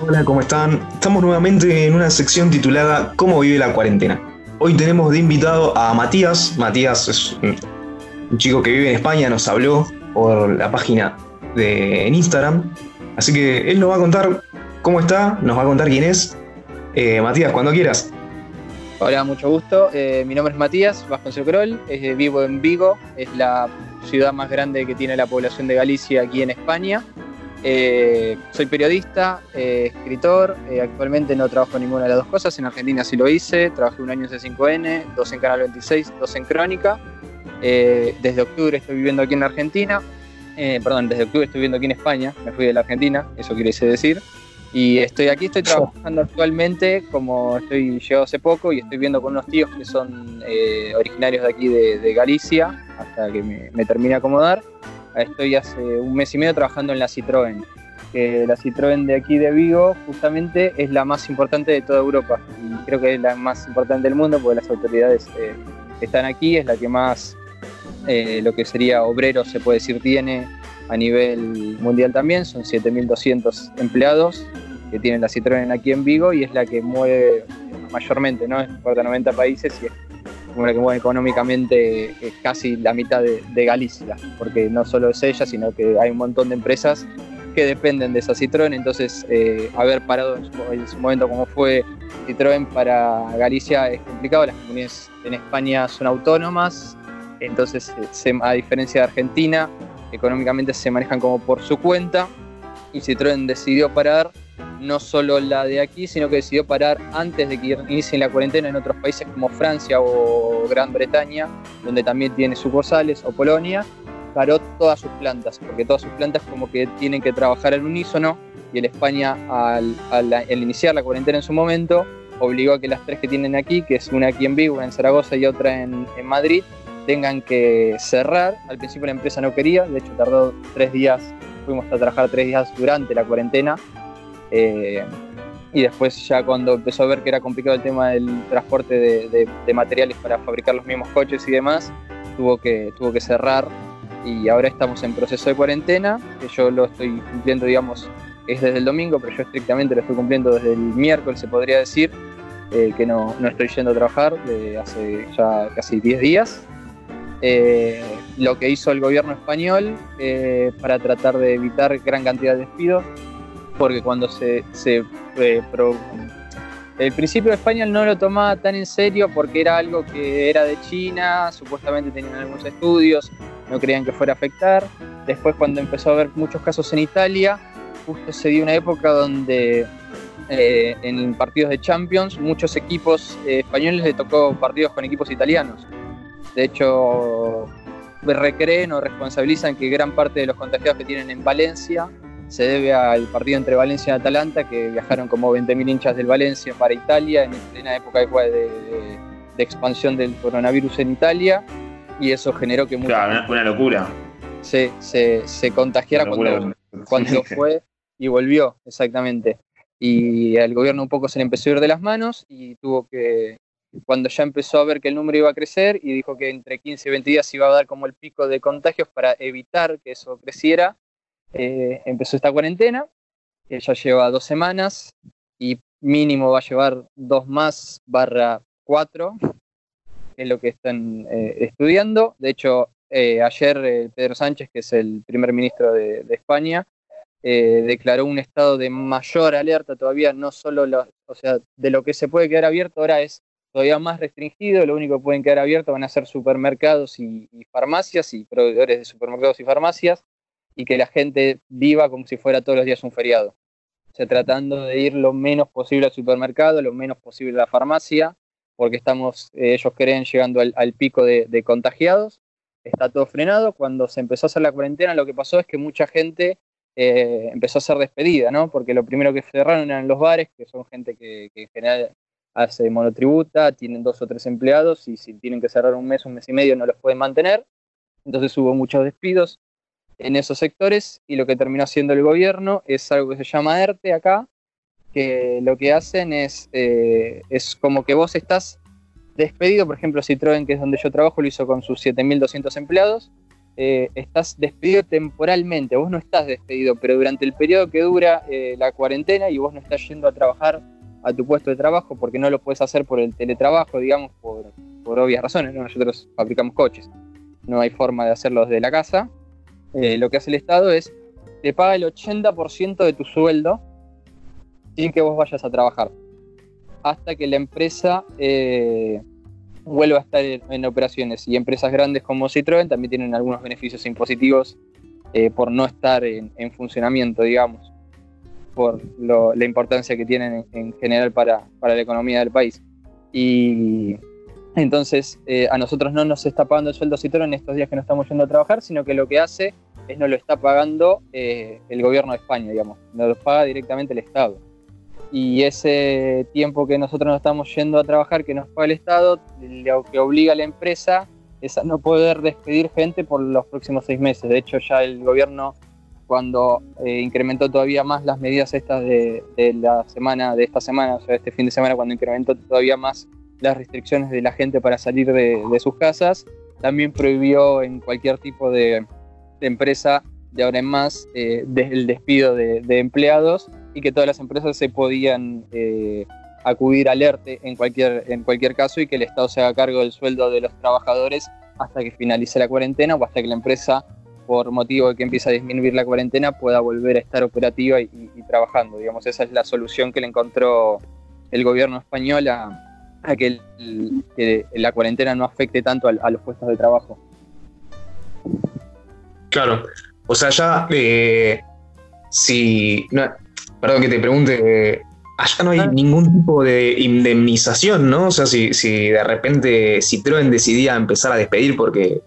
Hola, ¿cómo están? Estamos nuevamente en una sección titulada ¿Cómo vive la cuarentena? Hoy tenemos de invitado a Matías. Matías es un chico que vive en España, nos habló por la página en Instagram. Así que él nos va a contar cómo está, nos va a contar quién es. Eh, Matías, cuando quieras. Hola, mucho gusto. Eh, mi nombre es Matías Vasconcelos Crol, eh, vivo en Vigo, es la ciudad más grande que tiene la población de Galicia aquí en España. soy periodista, escritor, actualmente no trabajo en ninguna de las dos cosas, en Argentina sí lo hice, trabajé un año en C5N, dos en Canal 26, dos en Crónica. desde octubre estoy viviendo aquí en Argentina, perdón, desde octubre estoy viviendo aquí en España, me fui de la Argentina, eso quiere decir. Y estoy aquí, estoy trabajando actualmente, como estoy llegado hace poco y estoy viendo con unos tíos que son eh, originarios de aquí de, Galicia, hasta que me, termine de acomodar. Estoy hace un mes y medio trabajando en la Citroën, que la Citroën de aquí de Vigo justamente es la más importante de toda Europa y creo que es la más importante del mundo porque las autoridades eh, están aquí, es la que más eh, lo que sería obrero se puede decir tiene a nivel mundial también, son 7.200 empleados que tiene la Citroën aquí en Vigo y es la que mueve mayormente, ¿no? Exporta 90 países y es como la que mueve económicamente casi la mitad de, Galicia, porque no solo es ella, sino que hay un montón de empresas que dependen de esa Citroën, entonces eh, haber parado en su, momento como fue Citroën para Galicia es complicado, las comunidades en España son autónomas, entonces eh, a diferencia de Argentina, económicamente se manejan como por su cuenta. Y Citroën decidió parar no solo la de aquí, sino que decidió parar antes de que inicien la cuarentena en otros países como Francia o Gran Bretaña, donde también tiene sucursales, o Polonia, paró todas sus plantas, porque todas sus plantas como que tienen que trabajar al unísono y el España al, iniciar la cuarentena en su momento obligó a que las tres que tienen aquí, que es una aquí en Vigo, una en Zaragoza y otra en, en Madrid, tengan que cerrar. Al principio la empresa no quería, de hecho tardó tres días, fuimos a trabajar tres días durante la cuarentena eh, y después ya cuando empezó a ver que era complicado el tema del transporte de, materiales para fabricar los mismos coches y demás, tuvo que, tuvo que cerrar y ahora estamos en proceso de cuarentena, que yo lo estoy cumpliendo, digamos, es desde el domingo, pero yo estrictamente lo estoy cumpliendo desde el miércoles, se podría decir, eh, que no, no, estoy yendo a trabajar desde hace ya casi 10 días. Eh, lo que hizo el gobierno español para tratar de evitar gran cantidad de despidos porque cuando se, eh, el principio de España no lo tomaba tan en serio porque era algo que era de China, supuestamente tenían algunos estudios, no creían que fuera a afectar. Después cuando empezó a haber muchos casos en Italia, justo se dio una época donde eh, en partidos de Champions muchos equipos eh, españoles le tocó partidos con equipos italianos. De hecho, recreen o responsabilizan que gran parte de los contagiados que tienen en Valencia se debe al partido entre Valencia y Atalanta, que viajaron como 20.000 hinchas del Valencia para Italia en plena época de, de, expansión del coronavirus en Italia, y eso generó que... Claro, una, locura. Se, se, contagiara cuando, cuando fue y volvió, exactamente. Y al gobierno un poco se le empezó a ir de las manos y tuvo que, cuando ya empezó a ver que el número iba a crecer y dijo que entre 15 y 20 días iba a dar como el pico de contagios para evitar que eso creciera, eh, empezó esta cuarentena, que ya lleva dos semanas y mínimo va a llevar dos más barra cuatro, es lo que están eh, estudiando. De hecho, eh, ayer Pedro Sánchez, que es el primer ministro de, España, declaró un estado de mayor alerta todavía, no solo o sea, de lo que se puede quedar abierto ahora es todavía más restringido, lo único que pueden quedar abiertos van a ser supermercados y farmacias y proveedores de supermercados y farmacias, y que la gente viva como si fuera todos los días un feriado. O sea, tratando de ir lo menos posible al supermercado, lo menos posible a la farmacia, porque estamos, eh, ellos creen, llegando al, pico de, contagiados. Está todo frenado. Cuando se empezó a hacer la cuarentena, lo que pasó es que mucha gente eh, empezó a ser despedida, ¿no? Porque lo primero que cerraron eran los bares, que son gente que, que en general hace monotributa, tienen dos o tres empleados y si tienen que cerrar un mes, un mes y medio no los pueden mantener. Entonces hubo muchos despidos, en esos sectores y lo que terminó haciendo el gobierno es algo que se llama ERTE acá, que lo que hacen es, eh, es como que vos estás despedido, por ejemplo Citroën, que es donde yo trabajo, lo hizo con sus 7.200 empleados, eh, estás despedido temporalmente, vos no estás despedido, pero durante el periodo que dura eh, la cuarentena y vos no estás yendo a trabajar a tu puesto de trabajo porque no lo puedes hacer por el teletrabajo, digamos, por, obvias razones, nosotros fabricamos coches, no hay forma de hacerlo desde la casa, eh, lo que hace el Estado es, te paga el 80% de tu sueldo sin que vos vayas a trabajar, hasta que la empresa eh, vuelva a estar en, operaciones. Y empresas grandes como Citroën también tienen algunos beneficios impositivos eh, por no estar en, funcionamiento, digamos, por la importancia que tienen en, general para, la economía del país. Y entonces a nosotros no nos está pagando el sueldo Citroën en estos días que no estamos yendo a trabajar, sino que lo que hace es no lo está pagando eh, el gobierno de España, digamos, no lo paga directamente el Estado. Y ese tiempo que nosotros no estamos yendo a trabajar, que nos paga el Estado, lo que obliga a la empresa es a no poder despedir gente por los próximos seis meses. De hecho, ya el gobierno, cuando eh, incrementó todavía más las medidas estas de, la semana, de esta semana, o sea, este fin de semana, cuando incrementó todavía más las restricciones de la gente para salir de sus casas, también prohibió en cualquier tipo de, empresa de ahora en más eh, el despido de, empleados y que todas las empresas se podían eh, acudir al ERTE en cualquier, en cualquier caso y que el Estado se haga cargo del sueldo de los trabajadores hasta que finalice la cuarentena o hasta que la empresa, por motivo de que empieza a disminuir la cuarentena, pueda volver a estar operativa y, trabajando. Digamos, esa es la solución que le encontró el gobierno español a, que, la cuarentena no afecte tanto a los puestos de trabajo. Claro. O sea, ya eh, si. perdón que te pregunte. allá no hay ah. ningún tipo de indemnización, ¿no? O sea, si, si de repente Citroën decidía empezar a despedir porque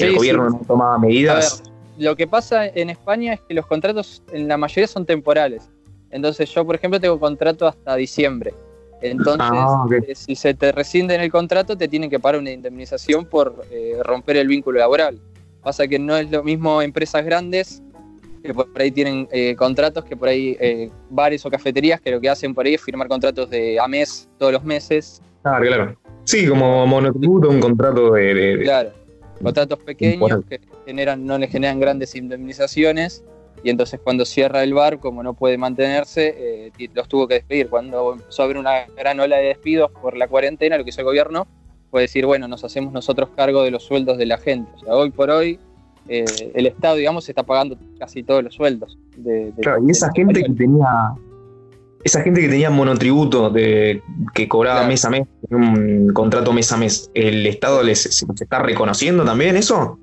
el gobierno no tomaba medidas. lo que pasa en España es que los contratos en la mayoría son temporales. Entonces yo, por ejemplo, tengo contrato hasta diciembre. Entonces, ah, eh, si se te rescinde en el contrato, te tienen que pagar una indemnización por eh, romper el vínculo laboral. Pasa que no es lo mismo empresas grandes que por ahí tienen eh, contratos que por ahí eh, bares o cafeterías que lo que hacen por ahí es firmar contratos de a mes todos los meses. Ah, claro. Sí, como monotributo, un contrato de, Claro. Contratos pequeños que generan, no le generan grandes indemnizaciones y entonces cuando cierra el bar, como no puede mantenerse, eh, los tuvo que despedir. Cuando empezó a haber una gran ola de despidos por la cuarentena, lo que hizo el gobierno puede decir, bueno, nos hacemos nosotros cargo de los sueldos de la gente. O sea, hoy por hoy eh, el Estado, digamos, está pagando casi todos los sueldos. De, claro, y esa gente que tenía esa gente que tenía monotributo de que cobraba mes a mes, un contrato mes a mes, ¿el Estado les, se, está reconociendo también eso?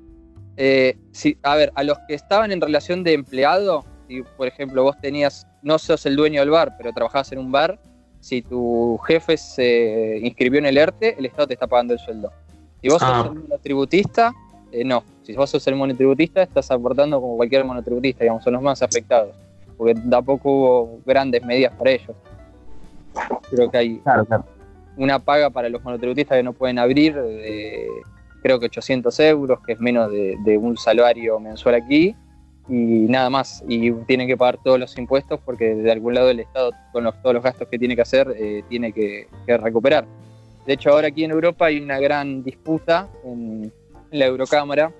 Eh, sí, a ver, a los que estaban en relación de empleado, si por ejemplo vos tenías, no sos el dueño del bar, pero trabajabas en un bar, si tu jefe se inscribió en el ERTE, el Estado te está pagando el sueldo. Si vos sos ah. el monotributista, eh, no. Si vos sos el monotributista, estás aportando como cualquier monotributista, digamos, son los más afectados. Porque tampoco hubo grandes medidas para ellos. Creo que hay una paga para los monotributistas que no pueden abrir, de, creo que 800 euros, que es menos de, de un salario mensual aquí y nada más. Y tiene que pagar todos los impuestos porque de algún lado el Estado, con todos los gastos que tiene que hacer, eh, tiene que, recuperar. De hecho, ahora aquí en Europa hay una gran disputa en, la Eurocámara,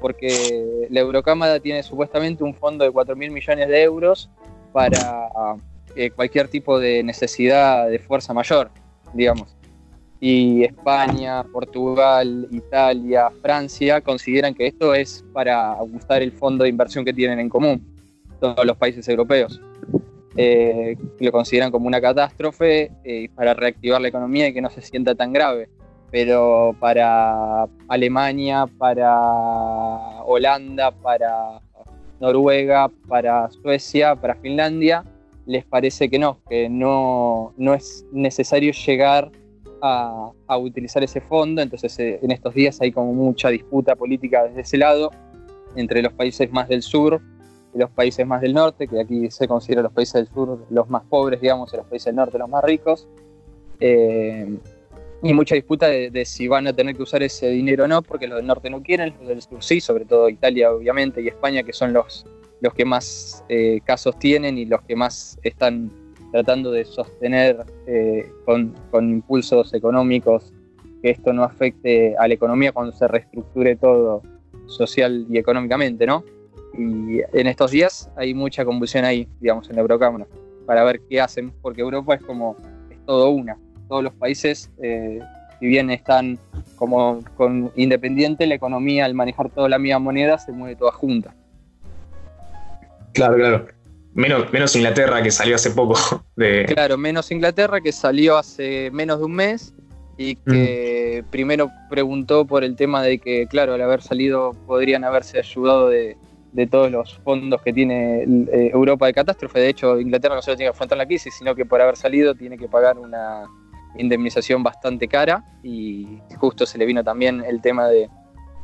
porque la Eurocámara tiene supuestamente un fondo de 4 mil millones de euros para eh, cualquier tipo de necesidad de fuerza mayor, digamos y España, Portugal, Italia, Francia consideran que esto es para ajustar el fondo de inversión que tienen en común todos los países europeos. Eh, lo consideran como una catástrofe eh, para reactivar la economía y que no se sienta tan grave. Pero para Alemania, para Holanda, para Noruega, para Suecia, para Finlandia, les parece que no, que no, no es necesario llegar a, utilizar ese fondo, entonces eh, en estos días hay como mucha disputa política desde ese lado entre los países más del sur y los países más del norte, que aquí se considera los países del sur los más pobres, digamos, y los países del norte los más ricos. Eh, y mucha disputa de, si van a tener que usar ese dinero o no, porque los del norte no quieren, los del sur sí, sobre todo Italia obviamente y España, que son los, los que más eh, casos tienen y los que más están tratando de sostener eh, con, impulsos económicos que esto no afecte a la economía cuando se reestructure todo social y económicamente, ¿no? Y en estos días hay mucha convulsión ahí, digamos, en la Eurocámara, para ver qué hacen, porque Europa es como, es todo una. Todos los países, eh, si bien están como con independiente, la economía al manejar toda la misma moneda se mueve toda junta. Claro, claro. Menos, menos Inglaterra que salió hace poco. De... Claro, menos Inglaterra que salió hace menos de un mes y que mm. primero preguntó por el tema de que, claro, al haber salido podrían haberse ayudado de, todos los fondos que tiene eh, Europa de catástrofe. De hecho, Inglaterra no solo tiene que afrontar la crisis, sino que por haber salido tiene que pagar una indemnización bastante cara y justo se le vino también el tema de,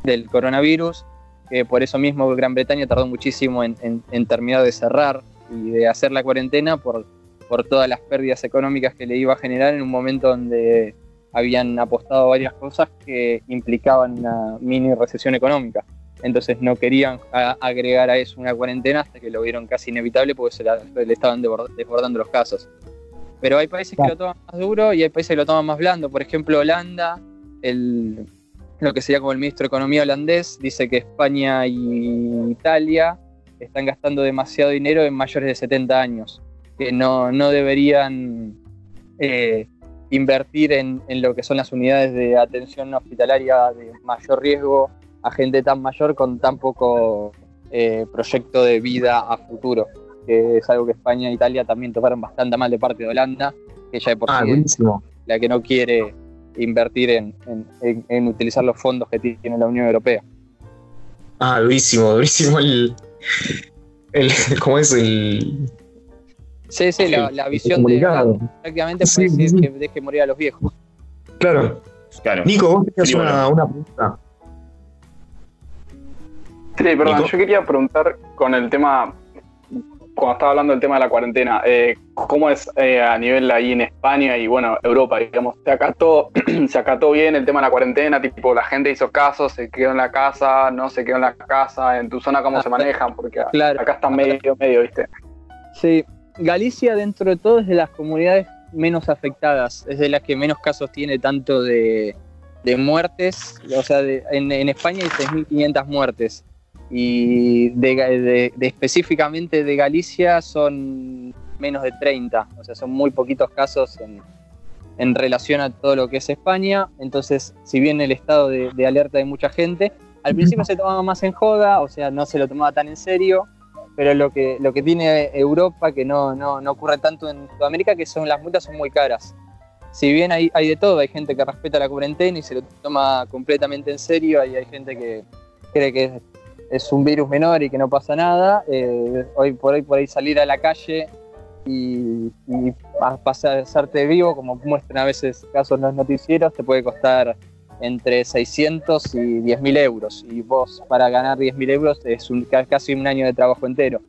del coronavirus, que por eso mismo Gran Bretaña tardó muchísimo en, en terminar de cerrar y de hacer la cuarentena por, por todas las pérdidas económicas que le iba a generar en un momento donde habían apostado varias cosas que implicaban una mini recesión económica. Entonces no querían agregar a eso una cuarentena hasta que lo vieron casi inevitable porque se le estaban desbordando los casos. Pero hay países que lo toman más duro y hay países que lo toman más blando. Por ejemplo, Holanda, el, lo que sería como el ministro de Economía holandés, dice que España y Italia están gastando demasiado dinero en mayores de 70 años, que no, deberían eh, invertir en, lo que son las unidades de atención hospitalaria de mayor riesgo a gente tan mayor con tan poco eh, proyecto de vida a futuro, que es algo que España e Italia también tocaron bastante mal de parte de Holanda, que ya de por ah, sí la que no quiere invertir en, en, utilizar los fondos que tiene la Unión Europea. Ah, durísimo, durísimo el, el, ¿cómo es el...? Sí, sí, la, visión de... Prácticamente puede decir que deje morir a los viejos. Claro. claro. Nico, vos tenías una, una, pregunta. Sí, perdón, yo quería preguntar con el tema cuando estaba hablando del tema de la cuarentena, eh, ¿cómo es eh, a nivel ahí en España y bueno, Europa, digamos, se acató, se acató bien el tema de la cuarentena, tipo la gente hizo caso, se quedó en la casa, no se quedó en la casa, en tu zona cómo se manejan, porque acá está medio, medio, ¿viste? Sí, Galicia dentro de todo es de las comunidades menos afectadas, es de las que menos casos tiene tanto de, muertes, o sea, en, en España hay 6.500 muertes y de, específicamente de Galicia son menos de 30, o sea, son muy poquitos casos en, en relación a todo lo que es España. Entonces, si bien el estado de, alerta de mucha gente, al principio se tomaba más en joda, o sea, no se lo tomaba tan en serio, pero lo que, lo que tiene Europa, que no, no, no ocurre tanto en Sudamérica, que son las multas son muy caras. Si bien hay, hay de todo, hay gente que respeta la cuarentena y se lo toma completamente en serio, y hay gente que cree que es un virus menor y que no pasa nada. Eh, hoy por hoy por ahí salir a la calle y, y pasarte vivo, como muestran a veces casos en los noticieros, te puede costar entre 600 y 10 mil euros. Y vos para ganar 10 mil euros es un, casi un año de trabajo entero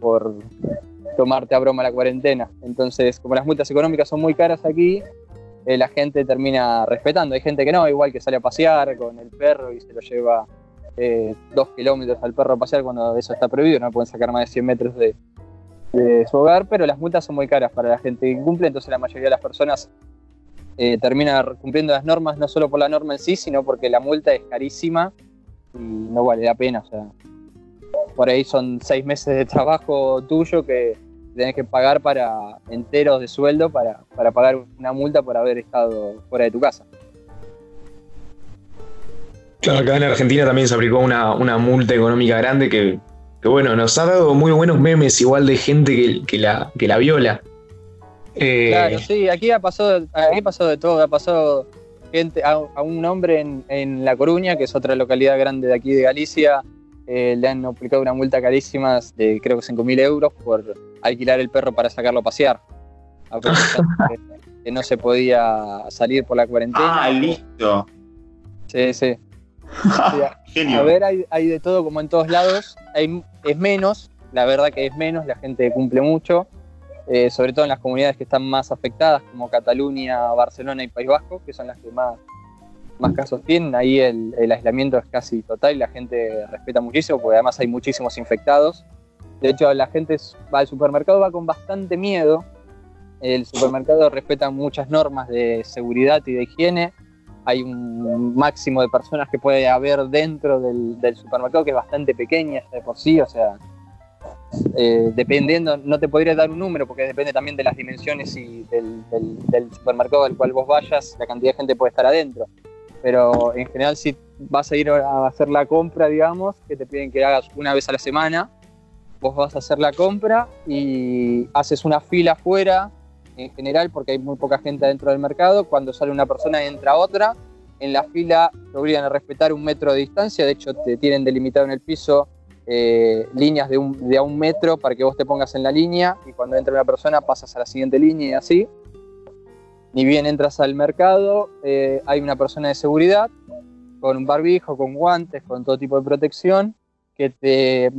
por tomarte a broma la cuarentena. Entonces, como las multas económicas son muy caras aquí, eh, la gente termina respetando. Hay gente que no, igual que sale a pasear con el perro y se lo lleva eh, dos kilómetros al perro a pasear cuando eso está prohibido, no pueden sacar más de 100 metros de, su hogar, pero las multas son muy caras para la gente que incumple, entonces la mayoría de las personas eh, termina cumpliendo las normas no solo por la norma en sí, sino porque la multa es carísima y no vale la pena. O sea, por ahí son seis meses de trabajo tuyo que tenés que pagar para enteros de sueldo para, para pagar una multa por haber estado fuera de tu casa. Claro, acá en Argentina también se aplicó una, multa económica grande que, bueno, nos ha dado muy buenos memes igual de gente que, la, que la viola. Eh, claro, sí, aquí ha pasado, aquí ha pasado de todo, ha pasado gente, a, un hombre en, La Coruña, que es otra localidad grande de aquí de Galicia, eh, le han aplicado una multa carísima de creo que 5.000 euros por alquilar el perro para sacarlo a pasear. que no se podía salir por la cuarentena. Ah, listo. Sí, sí. a ver, hay, de todo como en todos lados. Hay, es menos, la verdad que es menos, la gente cumple mucho. eh, sobre todo en las comunidades que están más afectadas, como Cataluña, Barcelona y País Vasco, que son las que más, más casos tienen. Ahí el, aislamiento es casi total y la gente respeta muchísimo, porque además hay muchísimos infectados. De hecho, la gente va al supermercado, va con bastante miedo. El supermercado respeta muchas normas de seguridad y de higiene. Hay un máximo de personas que puede haber dentro del, del supermercado, que es bastante pequeña de por sí, o sea, eh, dependiendo, no te podría dar un número porque depende también de las dimensiones y del, supermercado al cual vos vayas, la cantidad de gente puede estar adentro. Pero en general si vas a ir a hacer la compra, digamos, que te piden que hagas una vez a la semana, vos vas a hacer la compra y haces una fila afuera, en general, porque hay muy poca gente adentro del mercado, cuando sale una persona entra otra, en la fila te obligan a respetar un metro de distancia, de hecho te tienen delimitado en el piso eh, líneas de, un, de a un metro para que vos te pongas en la línea y cuando entra una persona pasas a la siguiente línea y así. Ni bien entras al mercado, eh, hay una persona de seguridad con un barbijo, con guantes, con todo tipo de protección, que te,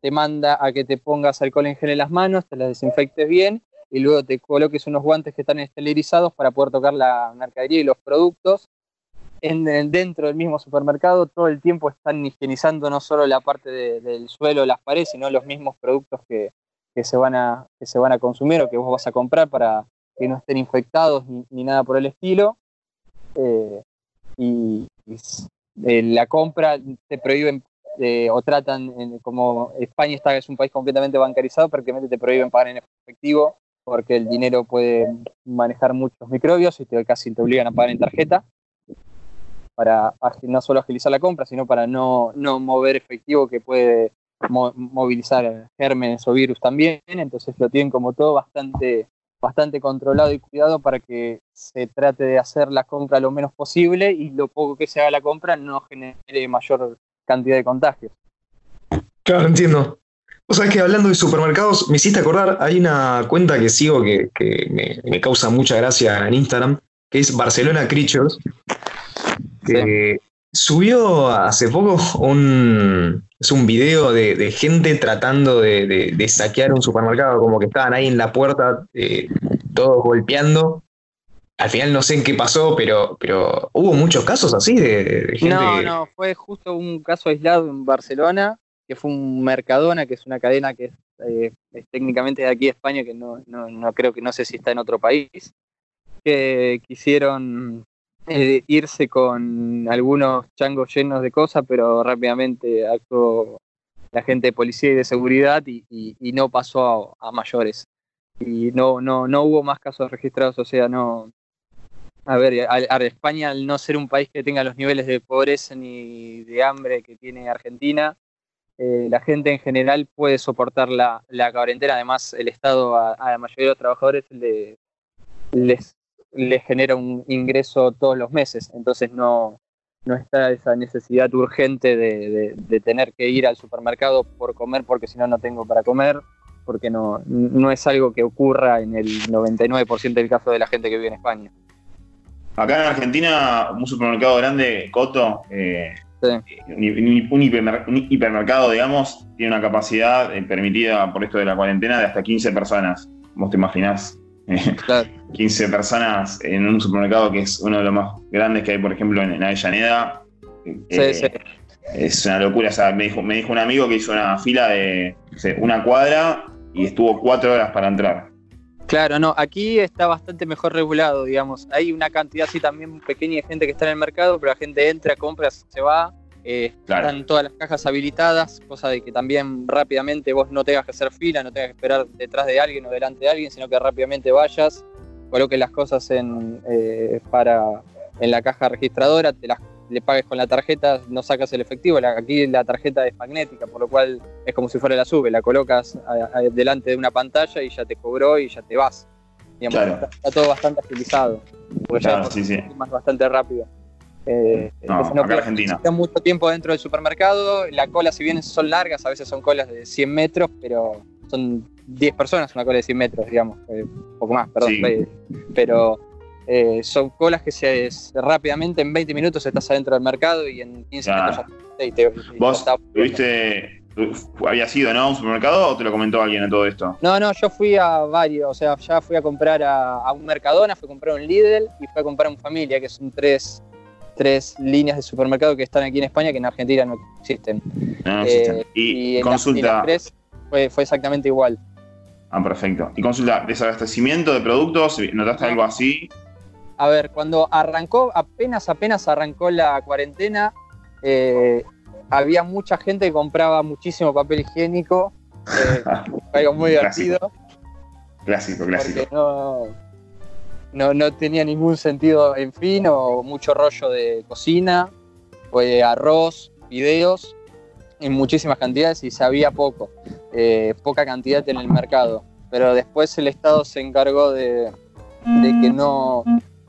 te manda a que te pongas alcohol en gel en las manos, te las desinfectes bien y luego te coloques unos guantes que están esterilizados para poder tocar la mercadería y los productos dentro del mismo supermercado todo el tiempo están higienizando no solo la parte del suelo, las paredes, sino los mismos productos que, se van a, que se van a consumir o que vos vas a comprar para que no estén infectados ni, nada por el estilo. Eh, y, eh, la compra te prohíben eh, o tratan, como España está, es un país completamente bancarizado, prácticamente te prohíben pagar en efectivo porque el dinero puede manejar muchos microbios y casi te obligan a pagar en tarjeta para no solo agilizar la compra, sino para no, mover efectivo que puede movilizar gérmenes o virus también. Entonces lo tienen como todo bastante, bastante controlado y cuidado para que se trate de hacer la compra lo menos posible y lo poco que se haga la compra no genere mayor cantidad de contagios. Claro, entiendo. O sea, que hablando de supermercados, me hiciste acordar, hay una cuenta que sigo que, me, me, causa mucha gracia en Instagram, que es Barcelona Creatures, que subió hace poco un, es un video de, gente tratando de, saquear un supermercado, como que estaban ahí en la puerta, eh, todos golpeando. Al final no sé en qué pasó, pero, pero hubo muchos casos así de, gente. No, no, fue justo un caso aislado en Barcelona, que fue un Mercadona, que es una cadena que es, eh, técnicamente de aquí de España, que no, no creo que no sé si está en otro país, que quisieron eh, irse con algunos changos llenos de cosas, pero rápidamente actuó la gente de policía y de seguridad y, no pasó a, mayores. Y no, no, no hubo más casos registrados, o sea, no... A ver, a, España al no ser un país que tenga los niveles de pobreza ni de hambre que tiene Argentina, eh, la gente en general puede soportar la, la cuarentena. Además, el Estado a, la mayoría de los trabajadores les les genera un ingreso todos los meses, entonces no, no está esa necesidad urgente de, tener que ir al supermercado por comer porque si no no tengo para comer, porque no, no es algo que ocurra en el 99% del caso de la gente que vive en España. Acá en Argentina, un supermercado grande, Coto, eh, un, hipermercado, digamos, tiene una capacidad eh, permitida por esto de la cuarentena de hasta 15 personas. ¿Vos te imaginás 15 personas en un supermercado que es uno de los más grandes que hay, por ejemplo, en, Avellaneda. Eh, es una locura. me, dijo, me dijo un amigo que hizo una fila de una cuadra y estuvo cuatro horas para entrar. Claro, no, aquí está bastante mejor regulado, digamos. Hay una cantidad así también pequeña de gente que está en el mercado, pero la gente entra, compra, se va eh, están todas las cajas habilitadas, cosa de que también rápidamente vos no tengas que hacer fila, no tengas que esperar detrás de alguien o delante de alguien, sino que rápidamente vayas, coloques las cosas en, eh, para, en la caja registradora, te las, le pagues con la tarjeta, no sacas el efectivo. aquí la tarjeta es magnética, por lo cual es como si fuera la sube, la colocas delante de una pantalla y ya te cobró y ya te vas. está, todo bastante agilizado, porque ya es bastante rápido. Eh, no, acá Argentina. mucho tiempo dentro del supermercado. La cola, si bien son largas, a veces son colas de 100 metros, pero son 10 personas una cola de 100 metros, digamos. Eh, poco más, perdón. Eh, pero eh, son colas que se, rápidamente en 20 minutos estás adentro del mercado y en 15 minutos ya te, ¿Vos tuviste, había sido, ¿no? ¿Un supermercado o te lo comentó alguien en todo esto? No, no, yo fui a varios, o sea, ya fui a comprar a, un Mercadona, fui a comprar un Lidl y fui a comprar un Familia, que son tres, tres líneas de supermercado que están aquí en España que en Argentina no existen. No, existen. Eh, y, consulta. fue, fue exactamente igual. Ah, perfecto. Y consulta, desabastecimiento de productos, ¿notaste algo así? A ver, cuando arrancó, apenas, apenas arrancó la cuarentena, eh, había mucha gente que compraba muchísimo papel higiénico, eh, algo muy divertido. Clásico, clásico. No, no, tenía ningún sentido, en fin, o mucho rollo de cocina, o de arroz, videos, en muchísimas cantidades y sabía poco, eh, poca cantidad en el mercado. Pero después el Estado se encargó de, que no,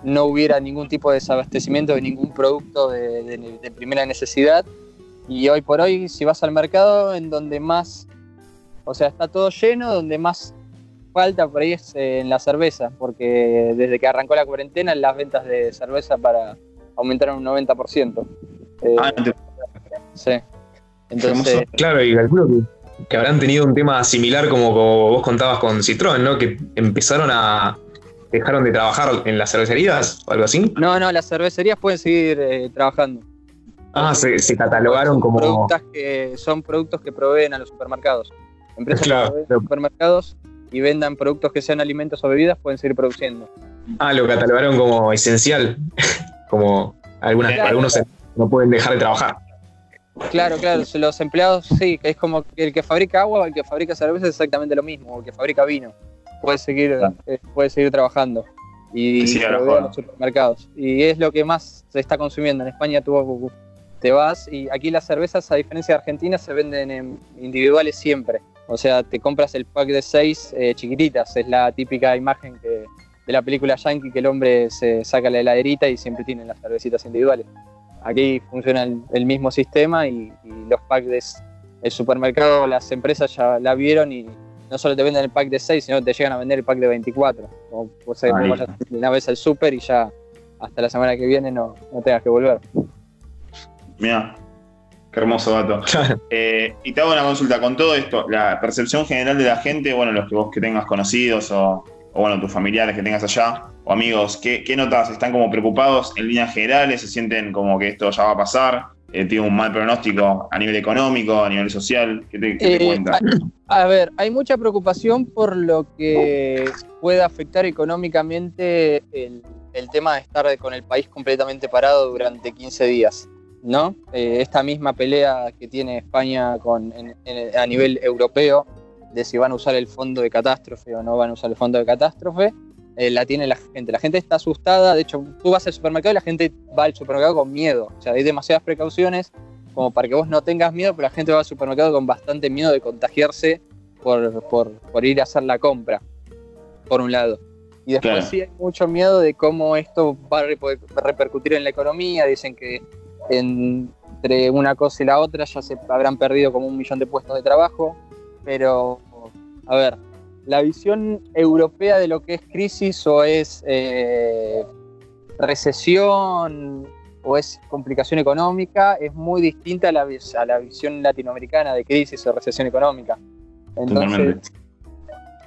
no hubiera ningún tipo de desabastecimiento de ningún producto de primera necesidad y hoy por hoy, si vas al mercado, en donde más, o sea, está todo lleno, donde más falta por ahí es eh, en la cerveza, porque desde que arrancó la cuarentena, las ventas de cerveza para aumentaron un 90%. Eh, ah, sí. Entonces, claro, y calculo que, habrán tenido un tema similar como, vos contabas con Citroën, ¿no? Que empezaron a, dejaron de trabajar en las cervecerías o algo así? No, no, las cervecerías pueden seguir eh, trabajando. Ah, se, catalogaron como. que, son productos que proveen a los supermercados. Empresas que proveen a los supermercados y vendan productos que sean alimentos o bebidas pueden seguir produciendo. Ah, lo catalogaron como esencial. como algunas, algunos no pueden dejar de trabajar. Claro, claro, los empleados sí, que es como el que fabrica agua o el que fabrica cerveza es exactamente lo mismo, o el que fabrica vino. Puede seguir, eh, puede seguir trabajando y a los supermercados. Y es lo que más se está consumiendo. En España tuvo te vas y aquí las cervezas, a diferencia de Argentina, se venden en individuales siempre. O sea, te compras el pack de seis eh, chiquititas. Es la típica imagen que, de la película Yankee que el hombre se saca la heladerita y siempre tienen las cervecitas individuales. Aquí funciona el, mismo sistema y, los packs del supermercado, las empresas ya la vieron y no solo te venden el pack de 6, sino que te llegan a vender el pack de 24. O, o sea, vayas una vez al super y ya hasta la semana que viene no, no tengas que volver. Mira, qué hermoso dato. Eh, y te hago una consulta, con todo esto, la percepción general de la gente, bueno, los que vos que tengas conocidos o, bueno, tus familiares que tengas allá, o amigos, ¿qué, notas? ¿Están como preocupados en líneas generales? ¿Se sienten como que esto ya va a pasar? Eh, ¿Tiene un mal pronóstico a nivel económico, a nivel social? ¿Qué te, qué eh, A, ver, hay mucha preocupación por lo que puede afectar económicamente el, el tema de estar con el país completamente parado durante 15 días. ¿no? Eh, esta misma pelea que tiene España con, a nivel europeo de si van a usar el fondo de catástrofe o no van a usar el fondo de catástrofe, eh, la tiene la gente. La gente está asustada, de hecho, tú vas al supermercado y la gente va al supermercado con miedo. O sea, hay demasiadas precauciones como para que vos no tengas miedo, pero la gente va al supermercado con bastante miedo de contagiarse por, por, ir a hacer la compra, por un lado. Y después sí hay mucho miedo de cómo esto va a repercutir en la economía. Dicen que entre una cosa y la otra ya se habrán perdido como un millón de puestos de trabajo, pero a ver, la visión europea de lo que es crisis o es eh, recesión o es complicación económica es muy distinta a la, a la visión latinoamericana de crisis o recesión económica. Entonces,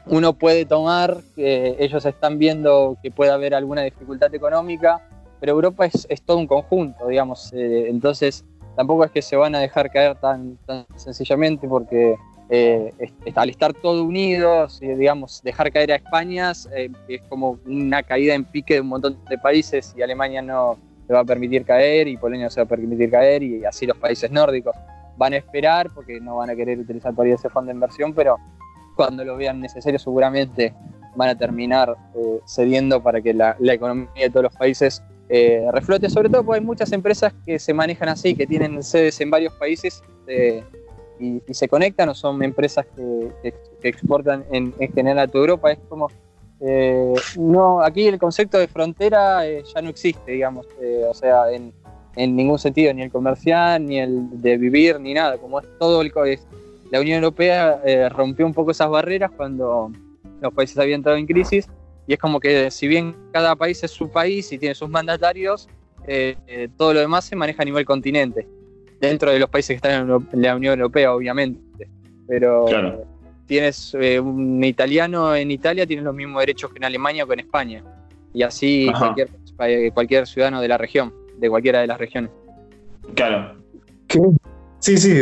uno puede tomar que ellos están viendo que puede haber alguna dificultad económica pero Europa es, todo un conjunto, digamos, eh, entonces tampoco es que se van a dejar caer tan, tan sencillamente porque eh, al estar todos unidos, digamos, dejar caer a España eh, es como una caída en pique de un montón de países y Alemania no se va a permitir caer y Polonia no se va a permitir caer y así los países nórdicos van a esperar porque no van a querer utilizar todavía ese fondo de inversión, pero cuando lo vean necesario seguramente van a terminar cediendo para que la, economía de todos los países eh, reflote, sobre todo porque hay muchas empresas que se manejan así, que tienen sedes en varios países eh, y, se conectan, o son empresas que, exportan en, general a toda Europa. Es como, eh, no, aquí el concepto de frontera ya no existe, digamos, o sea, en, ningún sentido, ni el comercial, ni el de vivir, ni nada, como es todo el... la Unión Europea rompió un poco esas barreras cuando los países habían entrado en crisis. Y es como que si bien cada país es su país y tiene sus mandatarios, eh, eh, todo lo demás se maneja a nivel continente, dentro de los países que están en la Unión Europea, obviamente. pero tienes eh, un italiano en Italia, tiene los mismos derechos que en Alemania o que en España. Y así cualquier, eh, cualquier, ciudadano de la región, de cualquiera de las regiones. Claro. Sí, sí,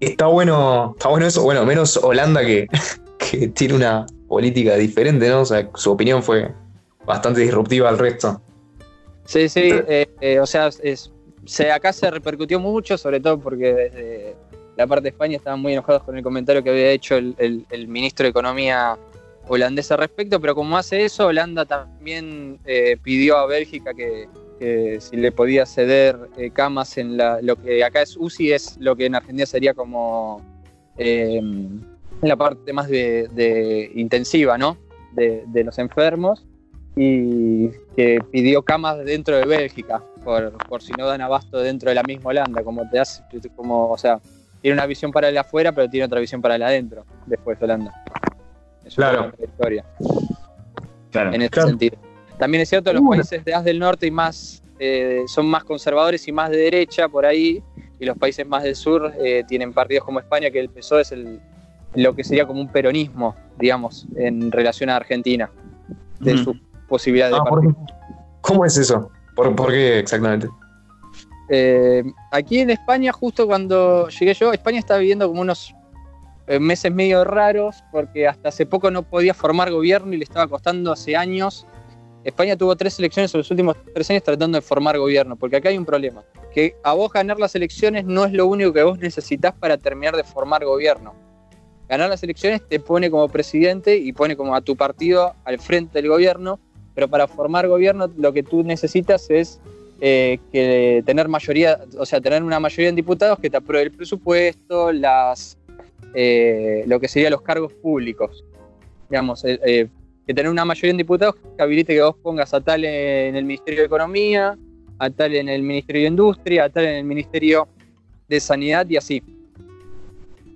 está bueno, está bueno eso. Bueno, menos Holanda que, que tiene una política diferente, ¿no? O sea, su opinión fue bastante disruptiva al resto. Sí, sí, eh, o sea, es, se, acá se repercutió mucho, sobre todo porque desde la parte de España estaban muy enojados con el comentario que había hecho el, ministro de Economía holandés al respecto, pero como hace eso, Holanda también eh, pidió a Bélgica que, si le podía ceder eh, camas en la, lo que acá es UCI, es lo que en Argentina sería como eh, la parte más de, intensiva, ¿no? De, los enfermos y que pidió camas dentro de Bélgica por, por si no dan abasto dentro de la misma Holanda, como te hace, como, o sea, tiene una visión para el afuera, pero tiene otra visión para el adentro, después de Holanda. Es claro. historia. Claro. En ese sentido. También es cierto, los países de del norte y más eh, son más conservadores y más de derecha por ahí, y los países más del sur eh, tienen partidos como España, que el PSOE es el, lo que sería como un peronismo, digamos, en relación a Argentina, de su posibilidad de ah, ¿Cómo es eso? ¿Por, ¿Por qué exactamente? Eh, aquí en España, justo cuando llegué yo, España está viviendo como unos eh, meses medio raros, porque hasta hace poco no podía formar gobierno y le estaba costando hace años. España tuvo tres elecciones en los últimos tres años tratando de formar gobierno, porque acá hay un problema, que a vos ganar las elecciones no es lo único que vos necesitas para terminar de formar gobierno. Ganar las elecciones te pone como presidente y pone como a tu partido al frente del gobierno, pero para formar gobierno lo que tú necesitas es eh, tener mayoría, o sea, tener una mayoría en diputados que te apruebe el presupuesto, las, eh, lo que serían los cargos públicos. Digamos, eh, que tener una mayoría en diputados que habilite que vos pongas a tal en el Ministerio de Economía, a tal en el Ministerio de Industria, a tal en el Ministerio de Sanidad y así.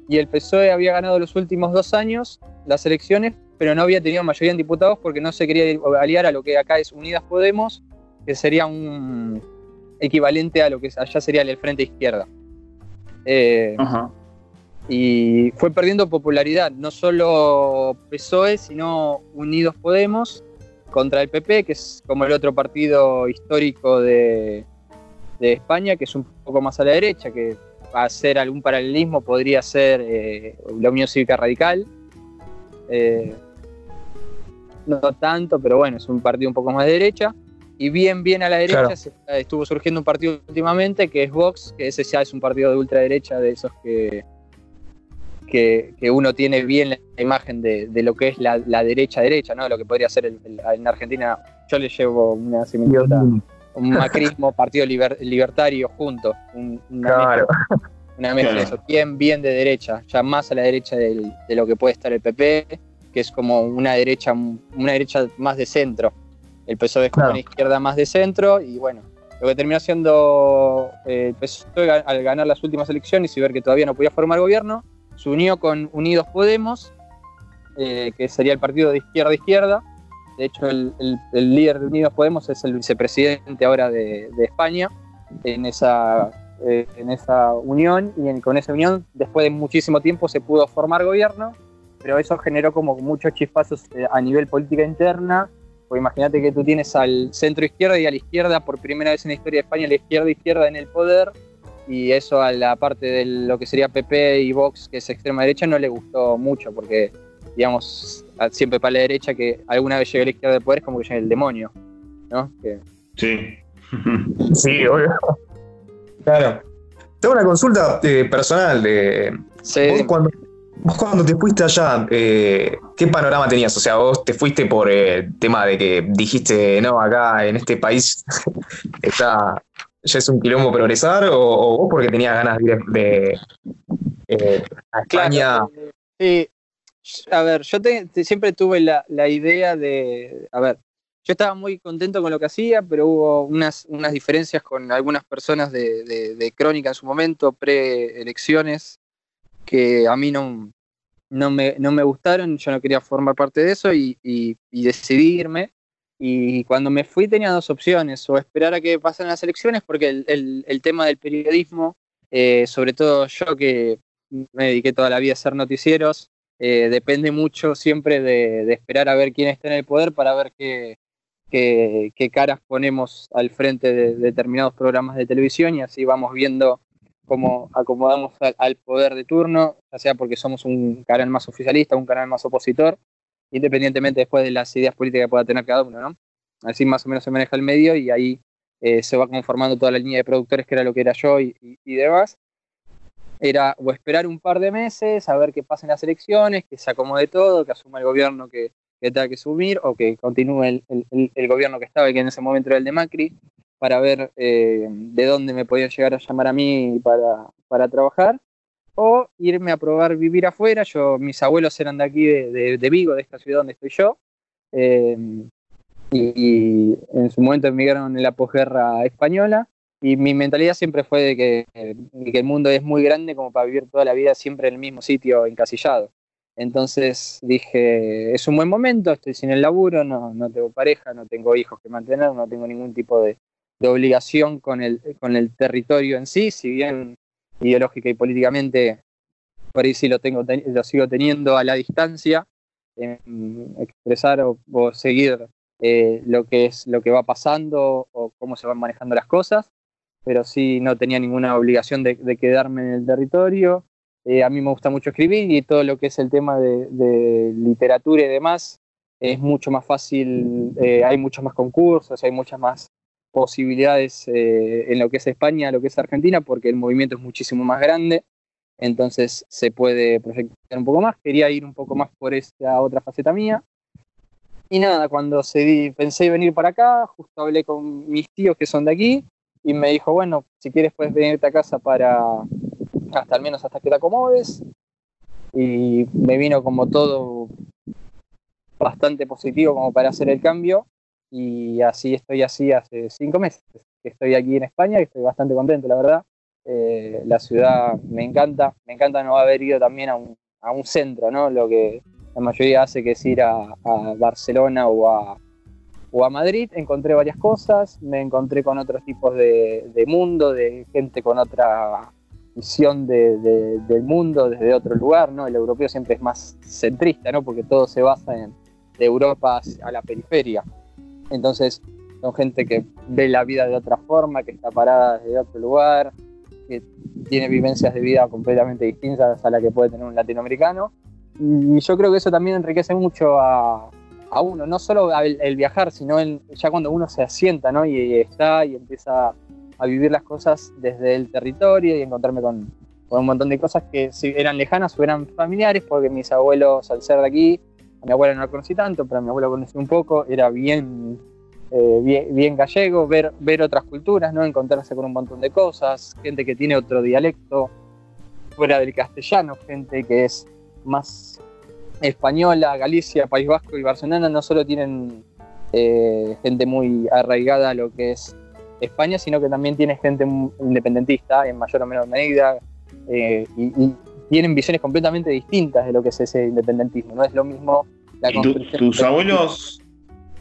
Y el PSOE había ganado los últimos dos años las elecciones, pero no había tenido mayoría en diputados porque no se quería aliar a lo que acá es Unidas Podemos que sería un equivalente a lo que allá sería el Frente Izquierda. Eh, y fue perdiendo popularidad, no solo PSOE, sino Unidos Podemos contra el PP, que es como el otro partido histórico de, España, que es un poco más a la derecha, que va a hacer algún paralelismo podría ser eh, la Unión Cívica Radical. Eh, no tanto, pero bueno, es un partido un poco más de derecha. Y bien, bien a la derecha estuvo surgiendo un partido últimamente que es Vox, que ese ya es un partido de ultraderecha, de esos que, que, uno tiene bien la imagen de, lo que es la, derecha-derecha, ¿no? Lo que podría ser en Argentina. Yo le llevo una similitud un macrismo, partido libertario junto. una claro. una mezcla de eso. Bien, bien de derecha, ya más a la derecha de lo que puede estar el PP, que es como una derecha, una derecha más de centro. El PSOE es como una izquierda más de centro y bueno, lo que terminó siendo eh, el PSOE al ganar las últimas elecciones y ver que todavía no podía formar gobierno, se unió con Unidos Podemos, eh, que sería el partido de izquierda izquierda. De hecho, el, líder de Unidos Podemos es el vicepresidente ahora de, España en esa, eh, en esa unión y con esa unión, después de muchísimo tiempo, se pudo formar gobierno, pero eso generó como muchos chispazos a nivel política interna porque imagínate que tú tienes al centro izquierda y a la izquierda, por primera vez en la historia de España, la izquierda izquierda en el poder, y eso a la parte de lo que sería PP y Vox, que es extrema derecha, no le gustó mucho, porque, digamos, siempre para la derecha que alguna vez llegue a la izquierda del poder es como que llega el demonio, ¿no? Sí. sí, obvio. Claro. Tengo una consulta eh, personal de. Sí. cuando, Vos cuando te fuiste allá, eh, ¿qué panorama tenías? O sea, vos te fuiste por el eh, tema de que dijiste, no, acá en este país está, ya es un quilombo progresar, o, vos porque tenías ganas de ir de, eh, a España. sí, a ver, yo siempre tuve la, idea de, a ver, yo estaba muy contento con lo que hacía, pero hubo unas, unas diferencias con algunas personas de, de Crónica en su momento, pre-elecciones, que a mí no, no, me, no me gustaron, yo no quería formar parte de eso y, decidirme. Y cuando me fui tenía dos opciones, o esperar a que pasen las elecciones, porque el, el, tema del periodismo, eh, sobre todo yo que me dediqué toda la vida a hacer noticieros. Eh, depende mucho siempre de, esperar a ver quién está en el poder para ver qué, qué, caras ponemos al frente de, determinados programas de televisión y así vamos viendo cómo acomodamos al, poder de turno, ya sea porque somos un canal más oficialista, un canal más opositor, independientemente después de las ideas políticas que pueda tener cada uno, ¿no? Así más o menos se maneja el medio y ahí eh, se va conformando toda la línea de productores que era lo que era yo y, demás. Era o esperar un par de meses, a ver qué pasen las elecciones, que se acomode todo, que asuma el gobierno que, que tenga que subir o que continúe el, gobierno que estaba, y que en ese momento era el de Macri, para ver eh, de dónde me podían llegar a llamar a mí para, para, trabajar, o irme a probar vivir afuera. Yo, mis abuelos eran de aquí, de, de, Vigo, de esta ciudad donde estoy yo, eh, y, en su momento emigraron en la posguerra española, y mi mentalidad siempre fue de que, que el mundo es muy grande como para vivir toda la vida siempre en el mismo sitio encasillado. Entonces dije, es un buen momento, estoy sin el laburo, no, no tengo pareja, no tengo hijos que mantener, no tengo ningún tipo de, obligación con el, con el territorio en sí, si bien ideológica y políticamente por ahí sí lo, tengo, lo sigo teniendo a la distancia, expresar o, seguir eh, lo que es lo que va pasando o cómo se van manejando las cosas, pero sí no tenía ninguna obligación de quedarme en el territorio. Eh, a mí me gusta mucho escribir y todo lo que es el tema de, literatura y demás es mucho más fácil, eh, hay muchos más concursos, hay muchas más posibilidades eh, en lo que es España, lo que es Argentina, porque el movimiento es muchísimo más grande, entonces se puede proyectar un poco más. Quería ir un poco más por esa otra faceta mía. Y nada, cuando se pensé venir para acá, justo hablé con mis tíos que son de aquí y me dijo, bueno, si quieres puedes venirte a casa para, hasta al menos hasta que te acomodes. Y me vino como todo bastante positivo como para hacer el cambio. Y así estoy así hace cinco meses. Estoy aquí en España y estoy bastante contento, la verdad. Eh, la ciudad me encanta. Me encanta no haber ido también a un, a un centro, ¿no? Lo que la mayoría hace que es ir a, Barcelona o a, o a Madrid. Encontré varias cosas. Me encontré con otros tipos de, de mundo, de gente con otra visión del mundo desde otro lugar, ¿no? El europeo siempre es más centrista, ¿no? Porque todo se basa en de Europa a la periferia. Entonces, son gente que ve la vida de otra forma, que está parada desde otro lugar, que tiene vivencias de vida completamente distintas a la que puede tener un latinoamericano. Y yo creo que eso también enriquece mucho a, uno, no solo el, viajar, sino ya cuando uno se asienta, ¿no? Y, está y empieza a vivir las cosas desde el territorio y encontrarme con, un montón de cosas que si eran lejanas o eran familiares, porque mis abuelos, al ser de aquí, mi abuela no la conocí tanto, pero a mi abuelo conocí un poco, era bien, eh, bien, gallego, ver, ver otras culturas, ¿no? encontrarse con un montón de cosas, gente que tiene otro dialecto fuera del castellano, gente que es más española, Galicia, País Vasco y Barcelona no solo tienen eh, gente muy arraigada a lo que es España, sino que también tiene gente independentista en mayor o menor medida eh, y, tienen visiones completamente distintas de lo que es ese independentismo. No es lo mismo la ¿Y tus abuelos?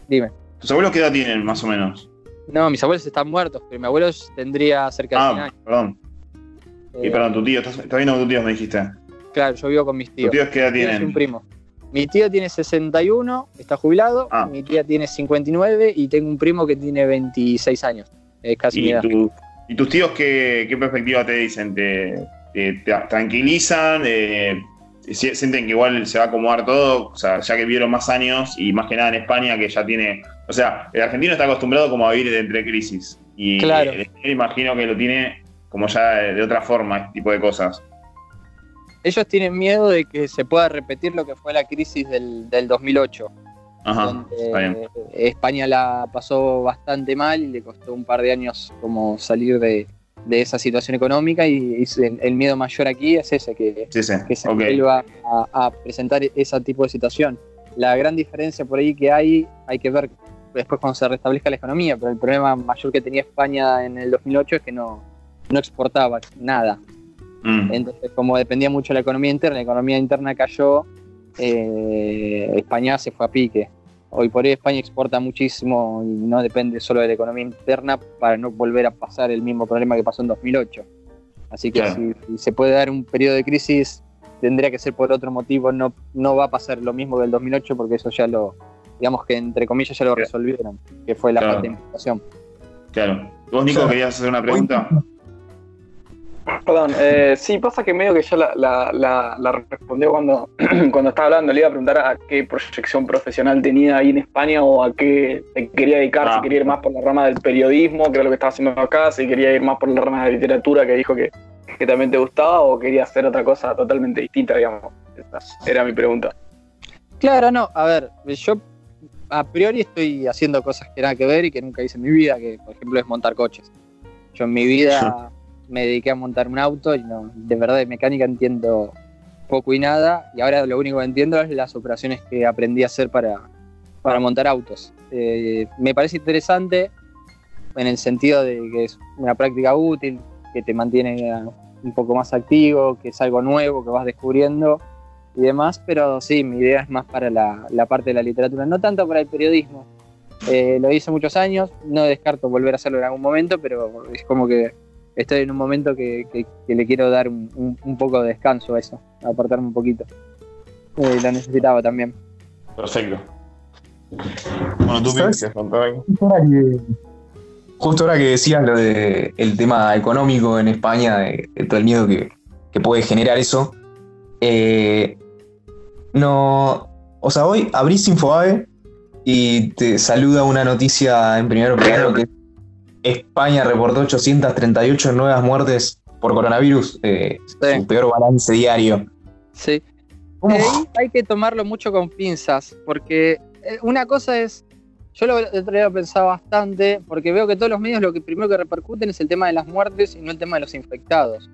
Dime. ¿Tus abuelos qué edad tienen, más o menos? No, mis abuelos están muertos, pero mi abuelo tendría cerca de 100 ah, años. Perdón. y eh, perdón, tu tío, estás, viendo con tu tío, me dijiste. Claro, yo vivo con mis tíos. ¿Tus tíos qué edad tienen? un primo. Mi tío tiene 61, está jubilado, ah. mi tía tiene 59 y tengo un primo que tiene 26 años. ¿Y, tus tíos qué, perspectiva te dicen? ¿Te, tranquilizan? ¿Sienten que igual se va a acomodar todo? O sea, ya que vieron más años y más que nada en España que ya tiene... O sea, el argentino está acostumbrado como a vivir entre crisis. Y claro. imagino que lo tiene como ya de otra forma, este tipo de cosas. Ellos tienen miedo de que se pueda repetir lo que fue la crisis del, del 2008 España la pasó bastante mal y le costó un par de años como salir de, esa situación económica y, el, miedo mayor aquí es ese, que, se vuelva a, presentar ese tipo de situación. La gran diferencia por ahí que hay, hay que ver después cuando se restablezca la economía, pero el problema mayor que tenía España en el 2008 es que no, no exportaba nada. Mm. Entonces, como dependía mucho de la economía interna, la economía interna cayó eh, España se fue a pique. Hoy por hoy España exporta muchísimo y no depende solo de la economía interna para no volver a pasar el mismo problema que pasó en 2008. Así que si, se puede dar un periodo de crisis, tendría que ser por otro motivo, no, no va a pasar lo mismo del 2008 porque eso ya lo, digamos que entre comillas ya lo resolvieron, que fue la falta de inflación. Claro. ¿Vos, Nico, querías hacer una pregunta? Perdón, eh, sí, pasa que medio que ya la, la, respondió cuando, cuando estaba hablando. Le iba a preguntar a qué proyección profesional tenía ahí en España o a qué se quería dedicar, si ah. quería ir más por la rama del periodismo, que era lo que estaba haciendo acá, si quería ir más por la rama de literatura, que dijo que, que también te gustaba, o quería hacer otra cosa totalmente distinta, digamos. Esa era mi pregunta. Claro, no, a ver, yo a priori estoy haciendo cosas que nada que ver y que nunca hice en mi vida, que por ejemplo es montar coches. Yo en mi vida me dediqué a montar un auto y no, de verdad de mecánica entiendo poco y nada y ahora lo único que entiendo es las operaciones que aprendí a hacer para, para montar autos. Eh, me parece interesante en el sentido de que es una práctica útil, que te mantiene un poco más activo, que es algo nuevo, que vas descubriendo y demás, pero sí, mi idea es más para la, la parte de la literatura, no tanto para el periodismo. Eh, lo hice muchos años, no descarto volver a hacerlo en algún momento, pero es como que estoy en un momento que, le quiero dar un, poco de descanso a eso, apartarme un poquito. Eh, lo necesitaba también. Perfecto. Bueno, tú contar algo. Justo ahora que decías lo del el tema económico en España, de, todo el miedo que, puede generar eso, eh, no, o sea, hoy abrís Infobae y te saluda una noticia en primer plano que España reportó 838 nuevas muertes por coronavirus, eh, su peor balance diario. Sí. hay que tomarlo mucho con pinzas, porque eh, una cosa es, yo lo, he pensado bastante, porque veo que todos los medios lo que primero que repercuten es el tema de las muertes y no el tema de los infectados,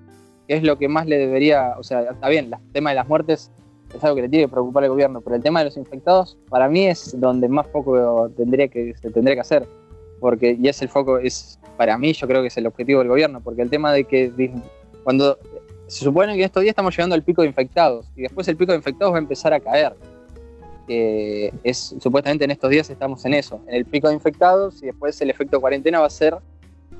que es lo que más le debería, o sea, está bien, el tema de las muertes es algo que le tiene que preocupar al gobierno, pero el tema de los infectados para mí es donde más poco tendría que, se tendría que hacer porque y es el foco, es para mí yo creo que es el objetivo del gobierno, porque el tema de que cuando se supone que estos días estamos llegando al pico de infectados y después el pico de infectados va a empezar a caer. es supuestamente en estos días estamos en eso, en el pico de infectados y después el efecto cuarentena va a ser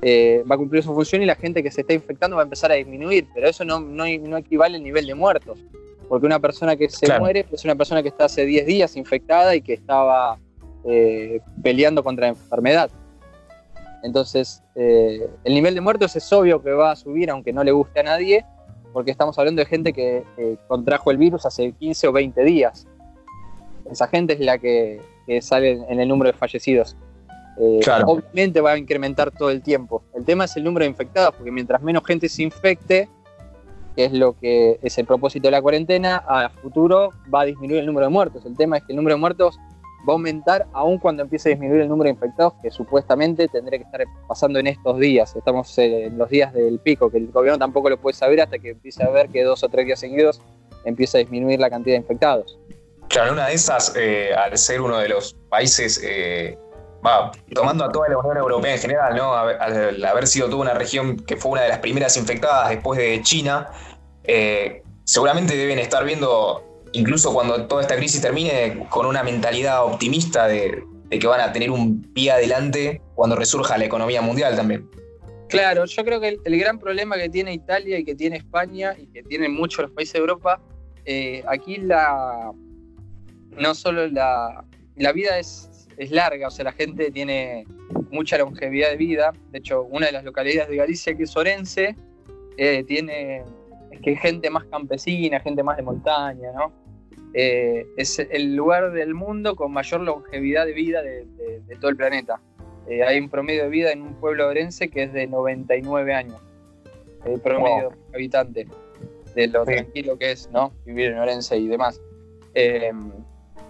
eh, va a cumplir su función y la gente que se está infectando va a empezar a disminuir, pero eso no, no, equivale al nivel de muertos, porque una persona que se muere es una persona que está hace 10 días infectada y que estaba eh, peleando contra la enfermedad. Entonces, eh, el nivel de muertos es obvio que va a subir, aunque no le guste a nadie, porque estamos hablando de gente que contrajo el virus hace 15 o 20 días. Esa gente es la que, sale en el número de fallecidos. Eh, obviamente va a incrementar todo el tiempo. El tema es el número de infectados, porque mientras menos gente se infecte, que es lo que es el propósito de la cuarentena, a futuro va a disminuir el número de muertos. El tema es que el número de muertos va a aumentar aún cuando empiece a disminuir el número de infectados, que supuestamente tendría que estar pasando en estos días. Estamos en los días del pico, que el gobierno tampoco lo puede saber hasta que empiece a ver que dos o tres días seguidos empieza a disminuir la cantidad de infectados. Claro, una de esas, eh, al ser uno de los países, eh, va, tomando a toda la Unión Europea en general, ¿no? al, haber sido toda una región que fue una de las primeras infectadas después de China, eh, seguramente deben estar viendo incluso cuando toda esta crisis termine, con una mentalidad optimista de, que van a tener un pie adelante cuando resurja la economía mundial también. Claro, yo creo que el, gran problema que tiene Italia y que tiene España y que tienen muchos los países de Europa, eh, aquí la no solo la, la vida es, es, larga, o sea, la gente tiene mucha longevidad de vida. De hecho, una de las localidades de Galicia, que es Orense, eh, tiene que gente más campesina, gente más de montaña, ¿no? Eh, es el lugar del mundo con mayor longevidad de vida de, todo el planeta. Eh, hay un promedio de vida en un pueblo orense que es de 99 años, el promedio habitante, de lo tranquilo que es, ¿no? Vivir en Orense y demás. Eh,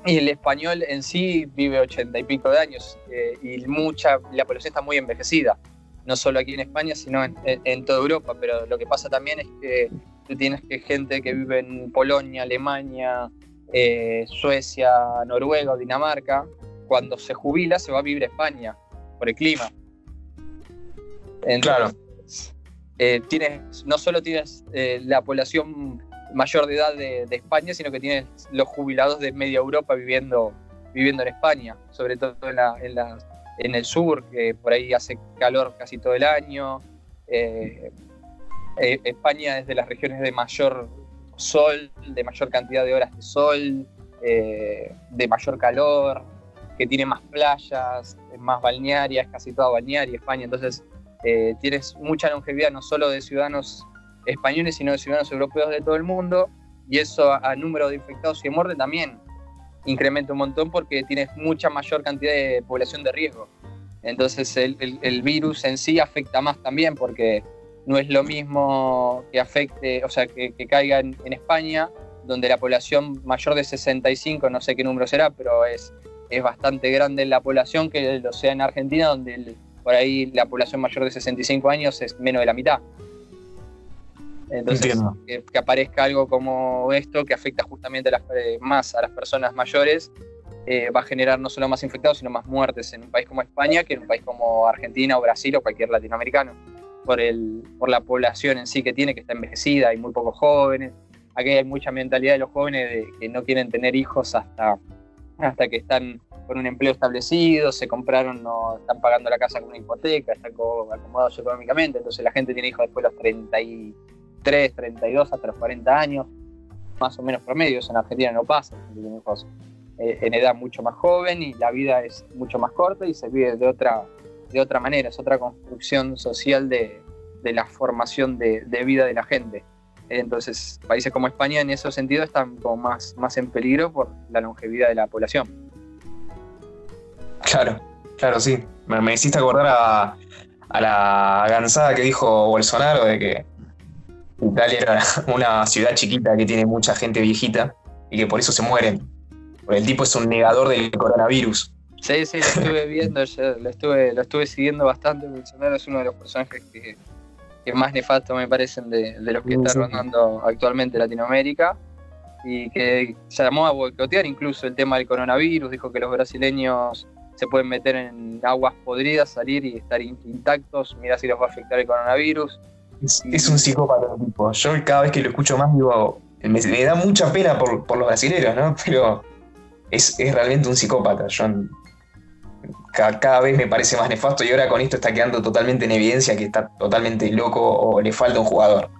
y el español en sí vive 80 y pico de años y mucha, la población está muy envejecida no solo aquí en España, sino en, toda Europa. Pero lo que pasa también es que tienes que gente que vive en Polonia, Alemania, eh, Suecia, Noruega o Dinamarca, cuando se jubila se va a vivir a España por el clima. claro. Eh, tienes, no solo tienes eh, la población mayor de edad de, España, sino que tienes los jubilados de media Europa viviendo, viviendo en España, sobre todo en, la, en, en el sur, que por ahí hace calor casi todo el año. eh, España es de las regiones de mayor sol, de mayor cantidad de horas de sol, eh, de mayor calor, que tiene más playas, es más balnearia, es casi toda balnearia España, entonces eh, tienes mucha longevidad no solo de ciudadanos españoles, sino de ciudadanos europeos de todo el mundo, y eso a, número de infectados y muerte también incrementa un montón porque tienes mucha mayor cantidad de población de riesgo. Entonces el, virus en sí afecta más también porque no es lo mismo que afecte, o sea, que, caiga en, España, donde la población mayor de 65, no sé qué número será, pero es, es bastante grande la población que lo sea en Argentina, donde por ahí la población mayor de 65 años es menos de la mitad. Entonces, que, aparezca algo como esto, que afecta justamente eh, más a las personas mayores, eh, va a generar no solo más infectados, sino más muertes en un país como España que en un país como Argentina o Brasil o cualquier latinoamericano, por, el, por la población en sí que tiene, que está envejecida, hay muy pocos jóvenes. Aquí hay mucha mentalidad de los jóvenes de que no quieren tener hijos hasta, hasta que están con un empleo establecido, se compraron, no están pagando la casa con una hipoteca, están acomodados económicamente, entonces la gente tiene hijos después de los 30 y 33, 32 hasta los 40 años, más o menos promedios. En Argentina no pasa, eh, en edad mucho más joven y la vida es mucho más corta y se vive de otra, de otra manera, es otra construcción social de, la formación de, vida de la gente. Entonces, países como España en ese sentido están como más, en peligro por la longevidad de la población. Claro, claro, sí. Me, me hiciste acordar a, la gansada que dijo Bolsonaro de que Italia era una ciudad chiquita que tiene mucha gente viejita y que por eso se mueren. El tipo es un negador del coronavirus. Sí, sí, lo estuve viendo, lo, estuve, lo estuve siguiendo bastante. Bolsonaro es uno de los personajes que, más nefasto me parecen de, los que está rondando actualmente Latinoamérica y que se llamó a boicotear incluso el tema del coronavirus. Dijo que los brasileños se pueden meter en aguas podridas, salir y estar intactos. Mira si los va a afectar el coronavirus. Es, un psicópata tipo. Yo cada vez que lo escucho más digo, me, da mucha pena por, los brasileños, ¿no? Pero es, realmente un psicópata. Yo cada, vez me parece más nefasto y ahora con esto está quedando totalmente en evidencia que está totalmente loco o le falta un jugador.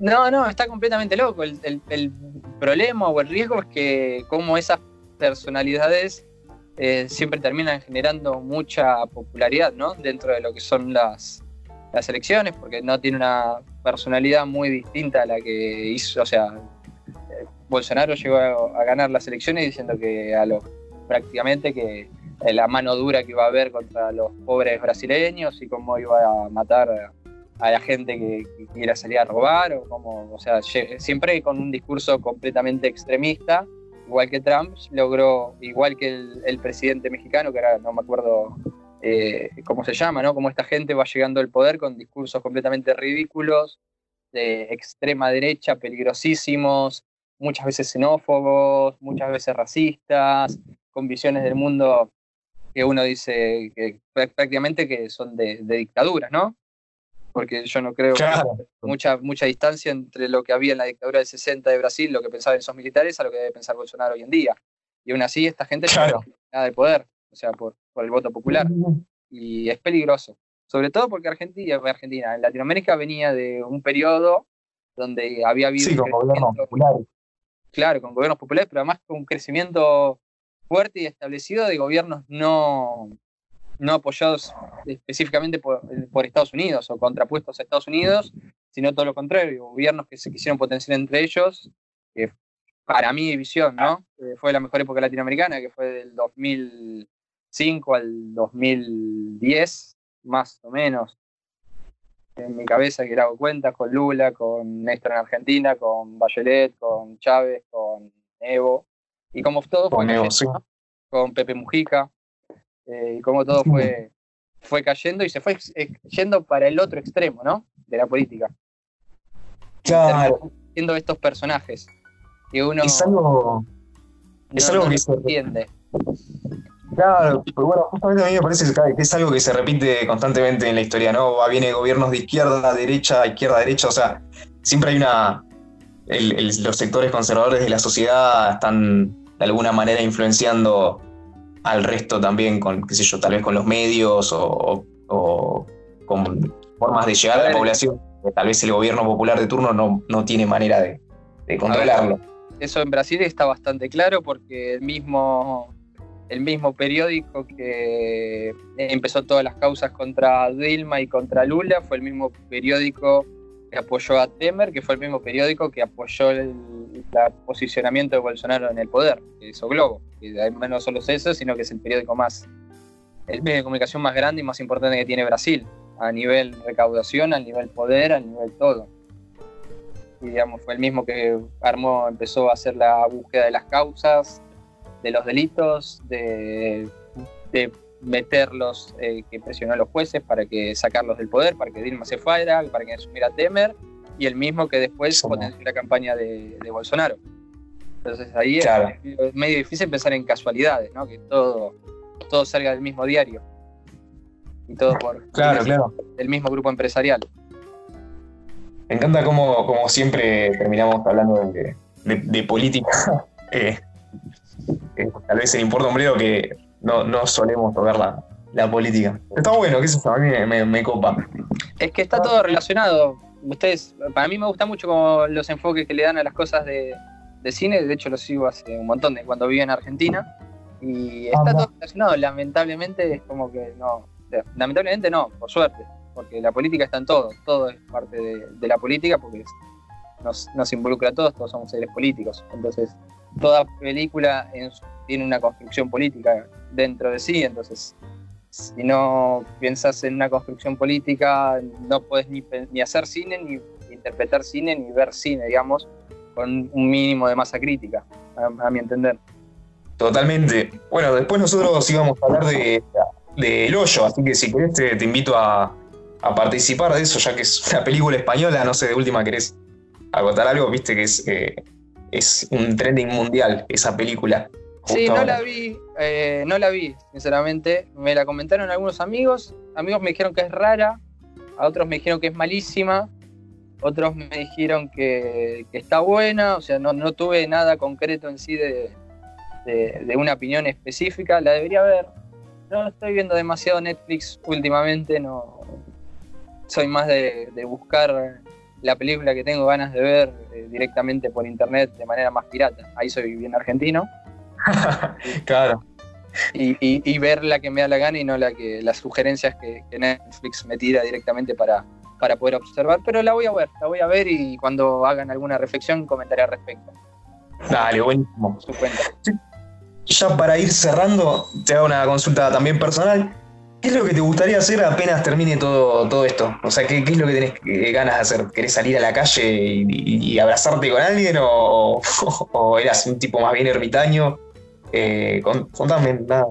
No, no, está completamente loco. El, el problema o el riesgo es que como esas personalidades eh, siempre terminan generando mucha popularidad, ¿no? Dentro de lo que son las, las elecciones, porque no tiene una personalidad muy distinta a la que hizo, o sea, Bolsonaro llegó a, ganar las elecciones diciendo que a los prácticamente que la mano dura que iba a haber contra los pobres brasileños y cómo iba a matar a la gente que, quiera salir a robar o como, o sea, siempre con un discurso completamente extremista, igual que Trump logró, igual que el, el presidente mexicano, que ahora no me acuerdo eh, ¿cómo se llama? ¿no? Cómo esta gente va llegando al poder con discursos completamente ridículos, de extrema derecha, peligrosísimos, muchas veces xenófobos, muchas veces racistas, con visiones del mundo que uno dice que prácticamente que son de, dictaduras, ¿no? Porque yo no creo que mucha, mucha distancia entre lo que había en la dictadura del 60 de Brasil, lo que pensaban esos militares, a lo que debe pensar Bolsonaro hoy en día. Y aún así, esta gente no tiene nada de poder o sea, por, el voto popular. Y es peligroso, sobre todo porque Argentina, Argentina, en Latinoamérica venía de un periodo donde había habido... Sí, con gobiernos populares. Claro, con gobiernos populares, pero además con un crecimiento fuerte y establecido de gobiernos no, no apoyados específicamente por, Estados Unidos o contrapuestos a Estados Unidos, sino todo lo contrario, gobiernos que se quisieron potenciar entre ellos, que para mi visión, ¿no? Fue la mejor época latinoamericana, que fue del 2000 al 2010, más o menos. En mi cabeza que hago cuentas con Lula, con Néstor en Argentina, con Bachelet, con Chávez, con Evo. Y como todo fue cayendo, con Pepe Mujica, eh, y como todo fue, fue cayendo y se fue yendo para el otro extremo, ¿no? De la política. Claro. Siendo estos personajes que uno es algo, es algo que se entiende. Claro, pues bueno, justamente a mí me parece que es algo que se repite constantemente en la historia, ¿no? Viene gobiernos de izquierda, derecha, izquierda, derecha, o sea, siempre hay una. Los sectores conservadores de la sociedad están de alguna manera influenciando al resto también con, qué sé yo, tal vez con los medios o, con formas de llegar a la población que tal vez el gobierno popular de turno no, no tiene manera de, controlarlo. eso en Brasil está bastante claro porque el mismo, el mismo periódico que empezó todas las causas contra Dilma y contra Lula fue el mismo periódico que apoyó a Temer, que fue el mismo periódico que apoyó el, posicionamiento de Bolsonaro en el poder, que es O Globo. Y no solo es eso, sino que es el periódico más, el medio de comunicación más grande y más importante que tiene Brasil, a nivel recaudación, a nivel poder, a nivel todo. Y digamos, fue el mismo que armó, empezó a hacer la búsqueda de las causas, de los delitos, de, de meterlos, eh, que presionó a los jueces para que sacarlos del poder, para que Dilma se fuera, para que asumiera Temer, y el mismo que después potenció la campaña de, Bolsonaro. Entonces ahí es, medio difícil pensar en casualidades, ¿no? que todo, todo salga del mismo diario y todo por claro, claro. el mismo grupo empresarial. Me encanta cómo, como siempre terminamos hablando de, política. Eh, eh, tal vez el importa un que no, no solemos tocar la, política. Está bueno, que eso a mí me, copa. Es que está todo relacionado. Ustedes, para mí me gusta mucho como los enfoques que le dan a las cosas de, cine. De hecho, lo sigo hace un montón de cuando viví en Argentina. Y está todo relacionado. Lamentablemente es como que no. Lamentablemente no, por suerte. Porque la política está en todo. Todo es parte de, la política porque nos, nos involucra a todos. Todos somos seres políticos. Entonces, toda película tiene una construcción política dentro de sí, entonces si no piensas en una construcción política, no puedes ni, hacer cine, ni interpretar cine, ni ver cine, digamos, con un mínimo de masa crítica, a, mi entender. Totalmente. Bueno, después nosotros íbamos a hablar de, El Hoyo, así que si querés te, invito a, participar de eso, ya que es una película española, no sé, de última querés agotar algo, viste que es, eh, es un trending mundial esa película. Sí, no la vi, eh, no la vi, sinceramente. Me la comentaron algunos amigos. Amigos me dijeron que es rara, a otros me dijeron que es malísima, otros me dijeron que, está buena, o sea, no, tuve nada concreto en sí de, una opinión específica. La debería ver. No estoy viendo demasiado Netflix últimamente, no soy más de, buscar la película que tengo ganas de ver eh, directamente por internet de manera más pirata. Ahí soy bien argentino. claro. Y, ver la que me da la gana y no la que las sugerencias que, Netflix me tira directamente para, para poder observar, pero la voy a ver, la voy a ver y cuando hagan alguna reflexión comentaré al respecto. Dale, buenísimo. Ya para ir cerrando, te hago una consulta también personal. ¿Qué es lo que te gustaría hacer apenas termine todo, todo esto? O sea, ¿qué, es lo que tenés ganas de hacer? ¿Querés salir a la calle y, abrazarte con alguien o, o, eras un tipo más bien ermitaño? Eh, contame, nada.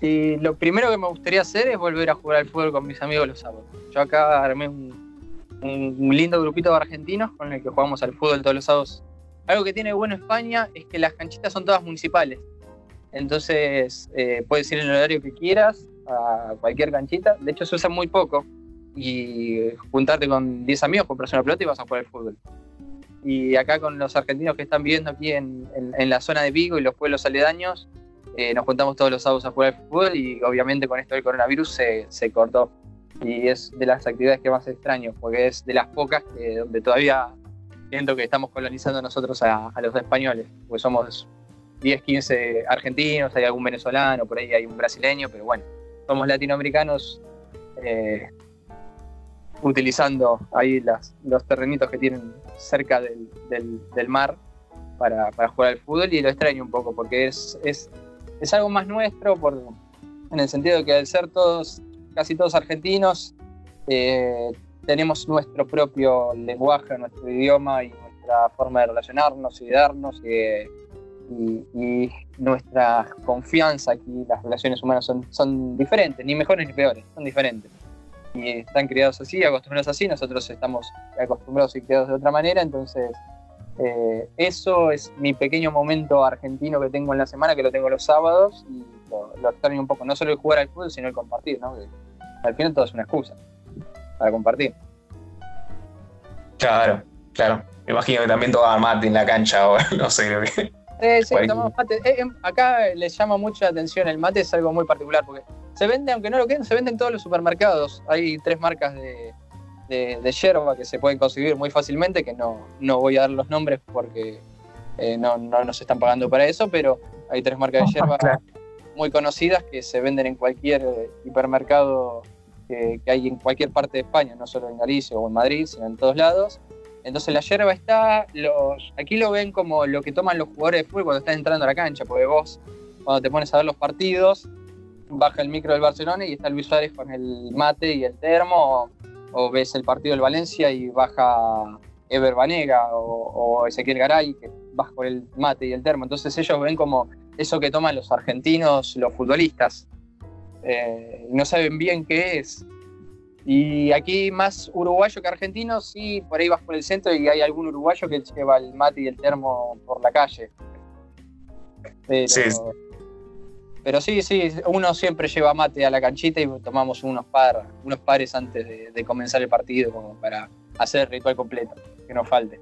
Y lo primero que me gustaría hacer es volver a jugar al fútbol con mis amigos los sábados. Yo acá armé un, lindo grupito de argentinos con el que jugamos al fútbol todos los sábados. Algo que tiene bueno España es que las canchitas son todas municipales. Entonces eh, puedes ir en el horario que quieras a cualquier canchita. De hecho se usa muy poco. Y juntarte con 10 amigos, compras una pelota y vas a jugar al fútbol. Y acá con los argentinos que están viviendo aquí en, la zona de Vigo y los pueblos aledaños, eh, nos juntamos todos los sábados a jugar al fútbol y obviamente con esto del coronavirus se, se, cortó. Y es de las actividades que más extraño, porque es de las pocas que, donde todavía siento que estamos colonizando nosotros a, los españoles, porque somos 10, 15 argentinos, hay algún venezolano, por ahí hay un brasileño, pero bueno, somos latinoamericanos eh, utilizando ahí las, los terrenitos que tienen cerca del, del, mar para, para, jugar al fútbol y lo extraño un poco porque es, es, es, algo más nuestro por, en el sentido de que al ser todos, casi todos argentinos, eh, tenemos nuestro propio lenguaje, nuestro idioma y nuestra forma de relacionarnos y darnos y, y, nuestra confianza aquí, las relaciones humanas son, son diferentes, ni mejores ni peores, son diferentes y están criados así, acostumbrados así, nosotros estamos acostumbrados y criados de otra manera, entonces eh, eso es mi pequeño momento argentino que tengo en la semana, que lo tengo los sábados y lo, extraño un poco, no solo el jugar al fútbol, sino el compartir, ¿no? al final todo es una excusa para compartir. Claro, claro. Me imagino que también tomaban mate en la cancha o no sé, lo que... Eh, sí, tomamos mate. Eh, acá les llama mucha atención, el mate es algo muy particular porque se vende, aunque no lo queden, se vende en todos los supermercados. Hay tres marcas de, de, yerba que se pueden conseguir muy fácilmente, que no, no voy a dar los nombres porque eh, no, no, nos están pagando para eso, pero hay tres marcas de yerba muy conocidas que se venden en cualquier eh, hipermercado que, hay en cualquier parte de España, no solo en Galicia o en Madrid, sino en todos lados. Entonces la yerba está, aquí lo ven como lo que toman los jugadores de fútbol cuando están entrando a la cancha, porque vos cuando te pones a ver los partidos, baja el micro del Barcelona y está Luis Suárez con el mate y el termo, o, ves el partido del Valencia y baja Ever Banega o, Ezequiel Garay, que baja con el mate y el termo. Entonces ellos ven como eso que toman los argentinos, los futbolistas. Eh, no saben bien qué es. Y aquí más uruguayo que argentino, sí, por ahí vas por el centro y hay algún uruguayo que lleva el mate y el termo por la calle. sí. Pero sí, sí, uno siempre lleva mate a la canchita y tomamos unos, par, unos pares antes de, comenzar el partido como para hacer el ritual completo, que no falte.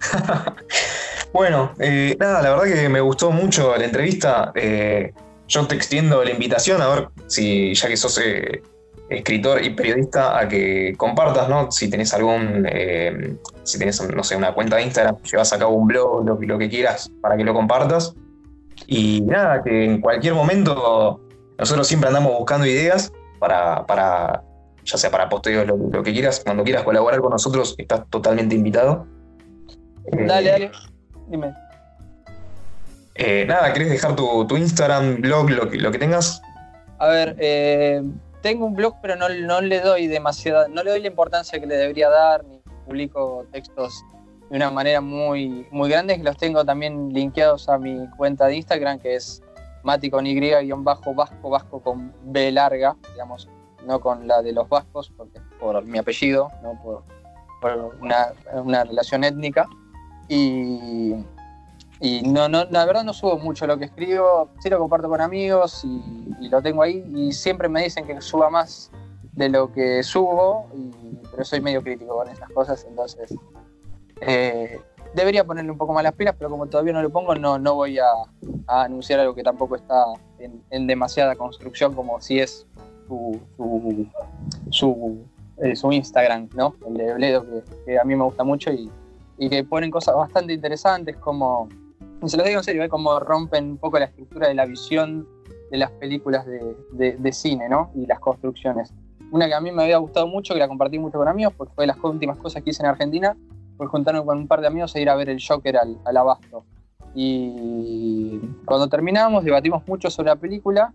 bueno, eh, nada, la verdad que me gustó mucho la entrevista. Eh, yo te extiendo la invitación a ver si, ya que sos eh, escritor y periodista, a que compartas, ¿no? Si tenés algún, si tenés, no sé, una cuenta de Instagram, llevas a cabo un blog, lo, lo que quieras, para que lo compartas. Y nada, que en cualquier momento nosotros siempre andamos buscando ideas para, para ya sea para posteos, lo, lo, que quieras, cuando quieras colaborar con nosotros, estás totalmente invitado. Dale, eh, dale, dime. Eh, nada, ¿querés dejar tu, Instagram, blog, lo que, lo que tengas? A ver, eh, tengo un blog, pero no, no, le doy demasiada, no le doy la importancia que le debería dar, ni publico textos de una manera muy, muy grande, que los tengo también linkeados a mi cuenta de Instagram, que es Mati con Y, bajo, vasco, vasco con B larga, digamos, no con la de los vascos, porque por mi apellido, no por, una, relación étnica. Y, y no, no, la verdad no subo mucho lo que escribo, sí lo comparto con amigos y, y, lo tengo ahí y siempre me dicen que suba más de lo que subo, y, pero soy medio crítico con estas cosas, entonces eh, debería ponerle un poco más las pilas, pero como todavía no lo pongo, no, no voy a, anunciar algo que tampoco está en, demasiada construcción como si es su, su, eh, Instagram, ¿no? El de Bledo, que, a mí me gusta mucho y, que ponen cosas bastante interesantes como, se los digo en serio, ¿eh? como rompen un poco la estructura de la visión de las películas de, cine, ¿no? Y las construcciones. Una que a mí me había gustado mucho, que la compartí mucho con amigos, porque fue de las últimas cosas que hice en Argentina, pues juntarme con un par de amigos e ir a ver el Joker al, abasto. Y cuando terminamos debatimos mucho sobre la película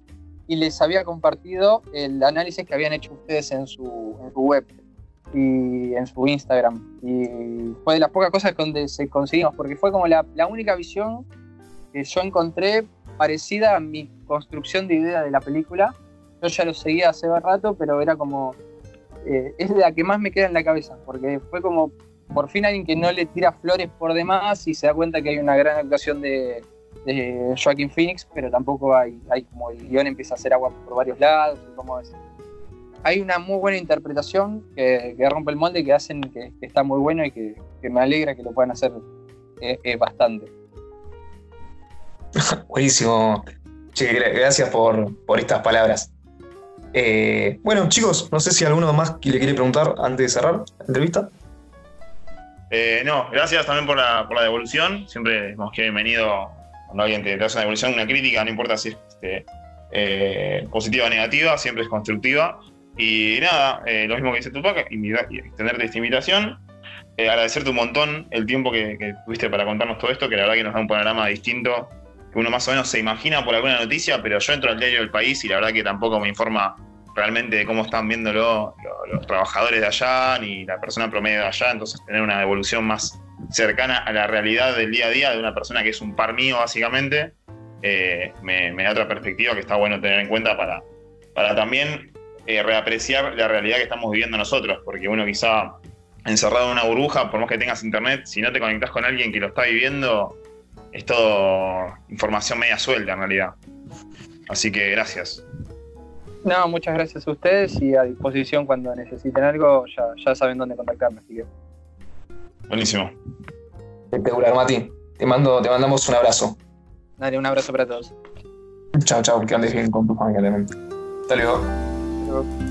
y les había compartido el análisis que habían hecho ustedes en su, web y en su Instagram. Y fue de las pocas cosas donde se conseguimos, porque fue como la, única visión que yo encontré parecida a mi construcción de idea de la película. Yo ya lo seguía hace rato, pero era como... Eh, es la que más me queda en la cabeza, porque fue como por fin alguien que no le tira flores por demás y se da cuenta que hay una gran actuación de, de Joaquín Phoenix, pero tampoco hay, hay como el guion empieza a hacer agua por varios lados, como es. Hay una muy buena interpretación que, rompe el molde y que hacen que, está muy bueno y que, me alegra que lo puedan hacer eh, eh, bastante. Buenísimo. gracias por, por estas palabras. Eh, bueno, chicos, no sé si alguno más le quiere preguntar antes de cerrar la entrevista. Eh, no, gracias también por la, por la devolución. Siempre decimos que bienvenido cuando alguien te, hace una devolución, una crítica, no importa si es este, eh, positiva o negativa, siempre es constructiva. Y nada, eh, lo mismo que dice Tupac, extenderte esta invitación. agradecerte un montón el tiempo que, tuviste para contarnos todo esto, que la verdad que nos da un panorama distinto, que uno más o menos se imagina por alguna noticia, pero yo entro al diario del país y la verdad que tampoco me informa realmente de cómo están viéndolo los, trabajadores de allá, ni la persona promedio de allá, entonces tener una evolución más cercana a la realidad del día a día de una persona que es un par mío básicamente, eh, me, da otra perspectiva que está bueno tener en cuenta para, para también eh, reapreciar la realidad que estamos viviendo nosotros, porque uno quizá encerrado en una burbuja, por más que tengas internet, si no te conectas con alguien que lo está viviendo, es todo información media suelta en realidad. Así que gracias. No, muchas gracias a ustedes y a disposición cuando necesiten algo, ya, ya saben dónde contactarme, así que. Buenísimo. Espectacular, Mati. Te, mando, te mandamos un abrazo. Dale, un abrazo para todos. Chao, chao, que andes bien con tu familia también. Hasta luego. 그 렇.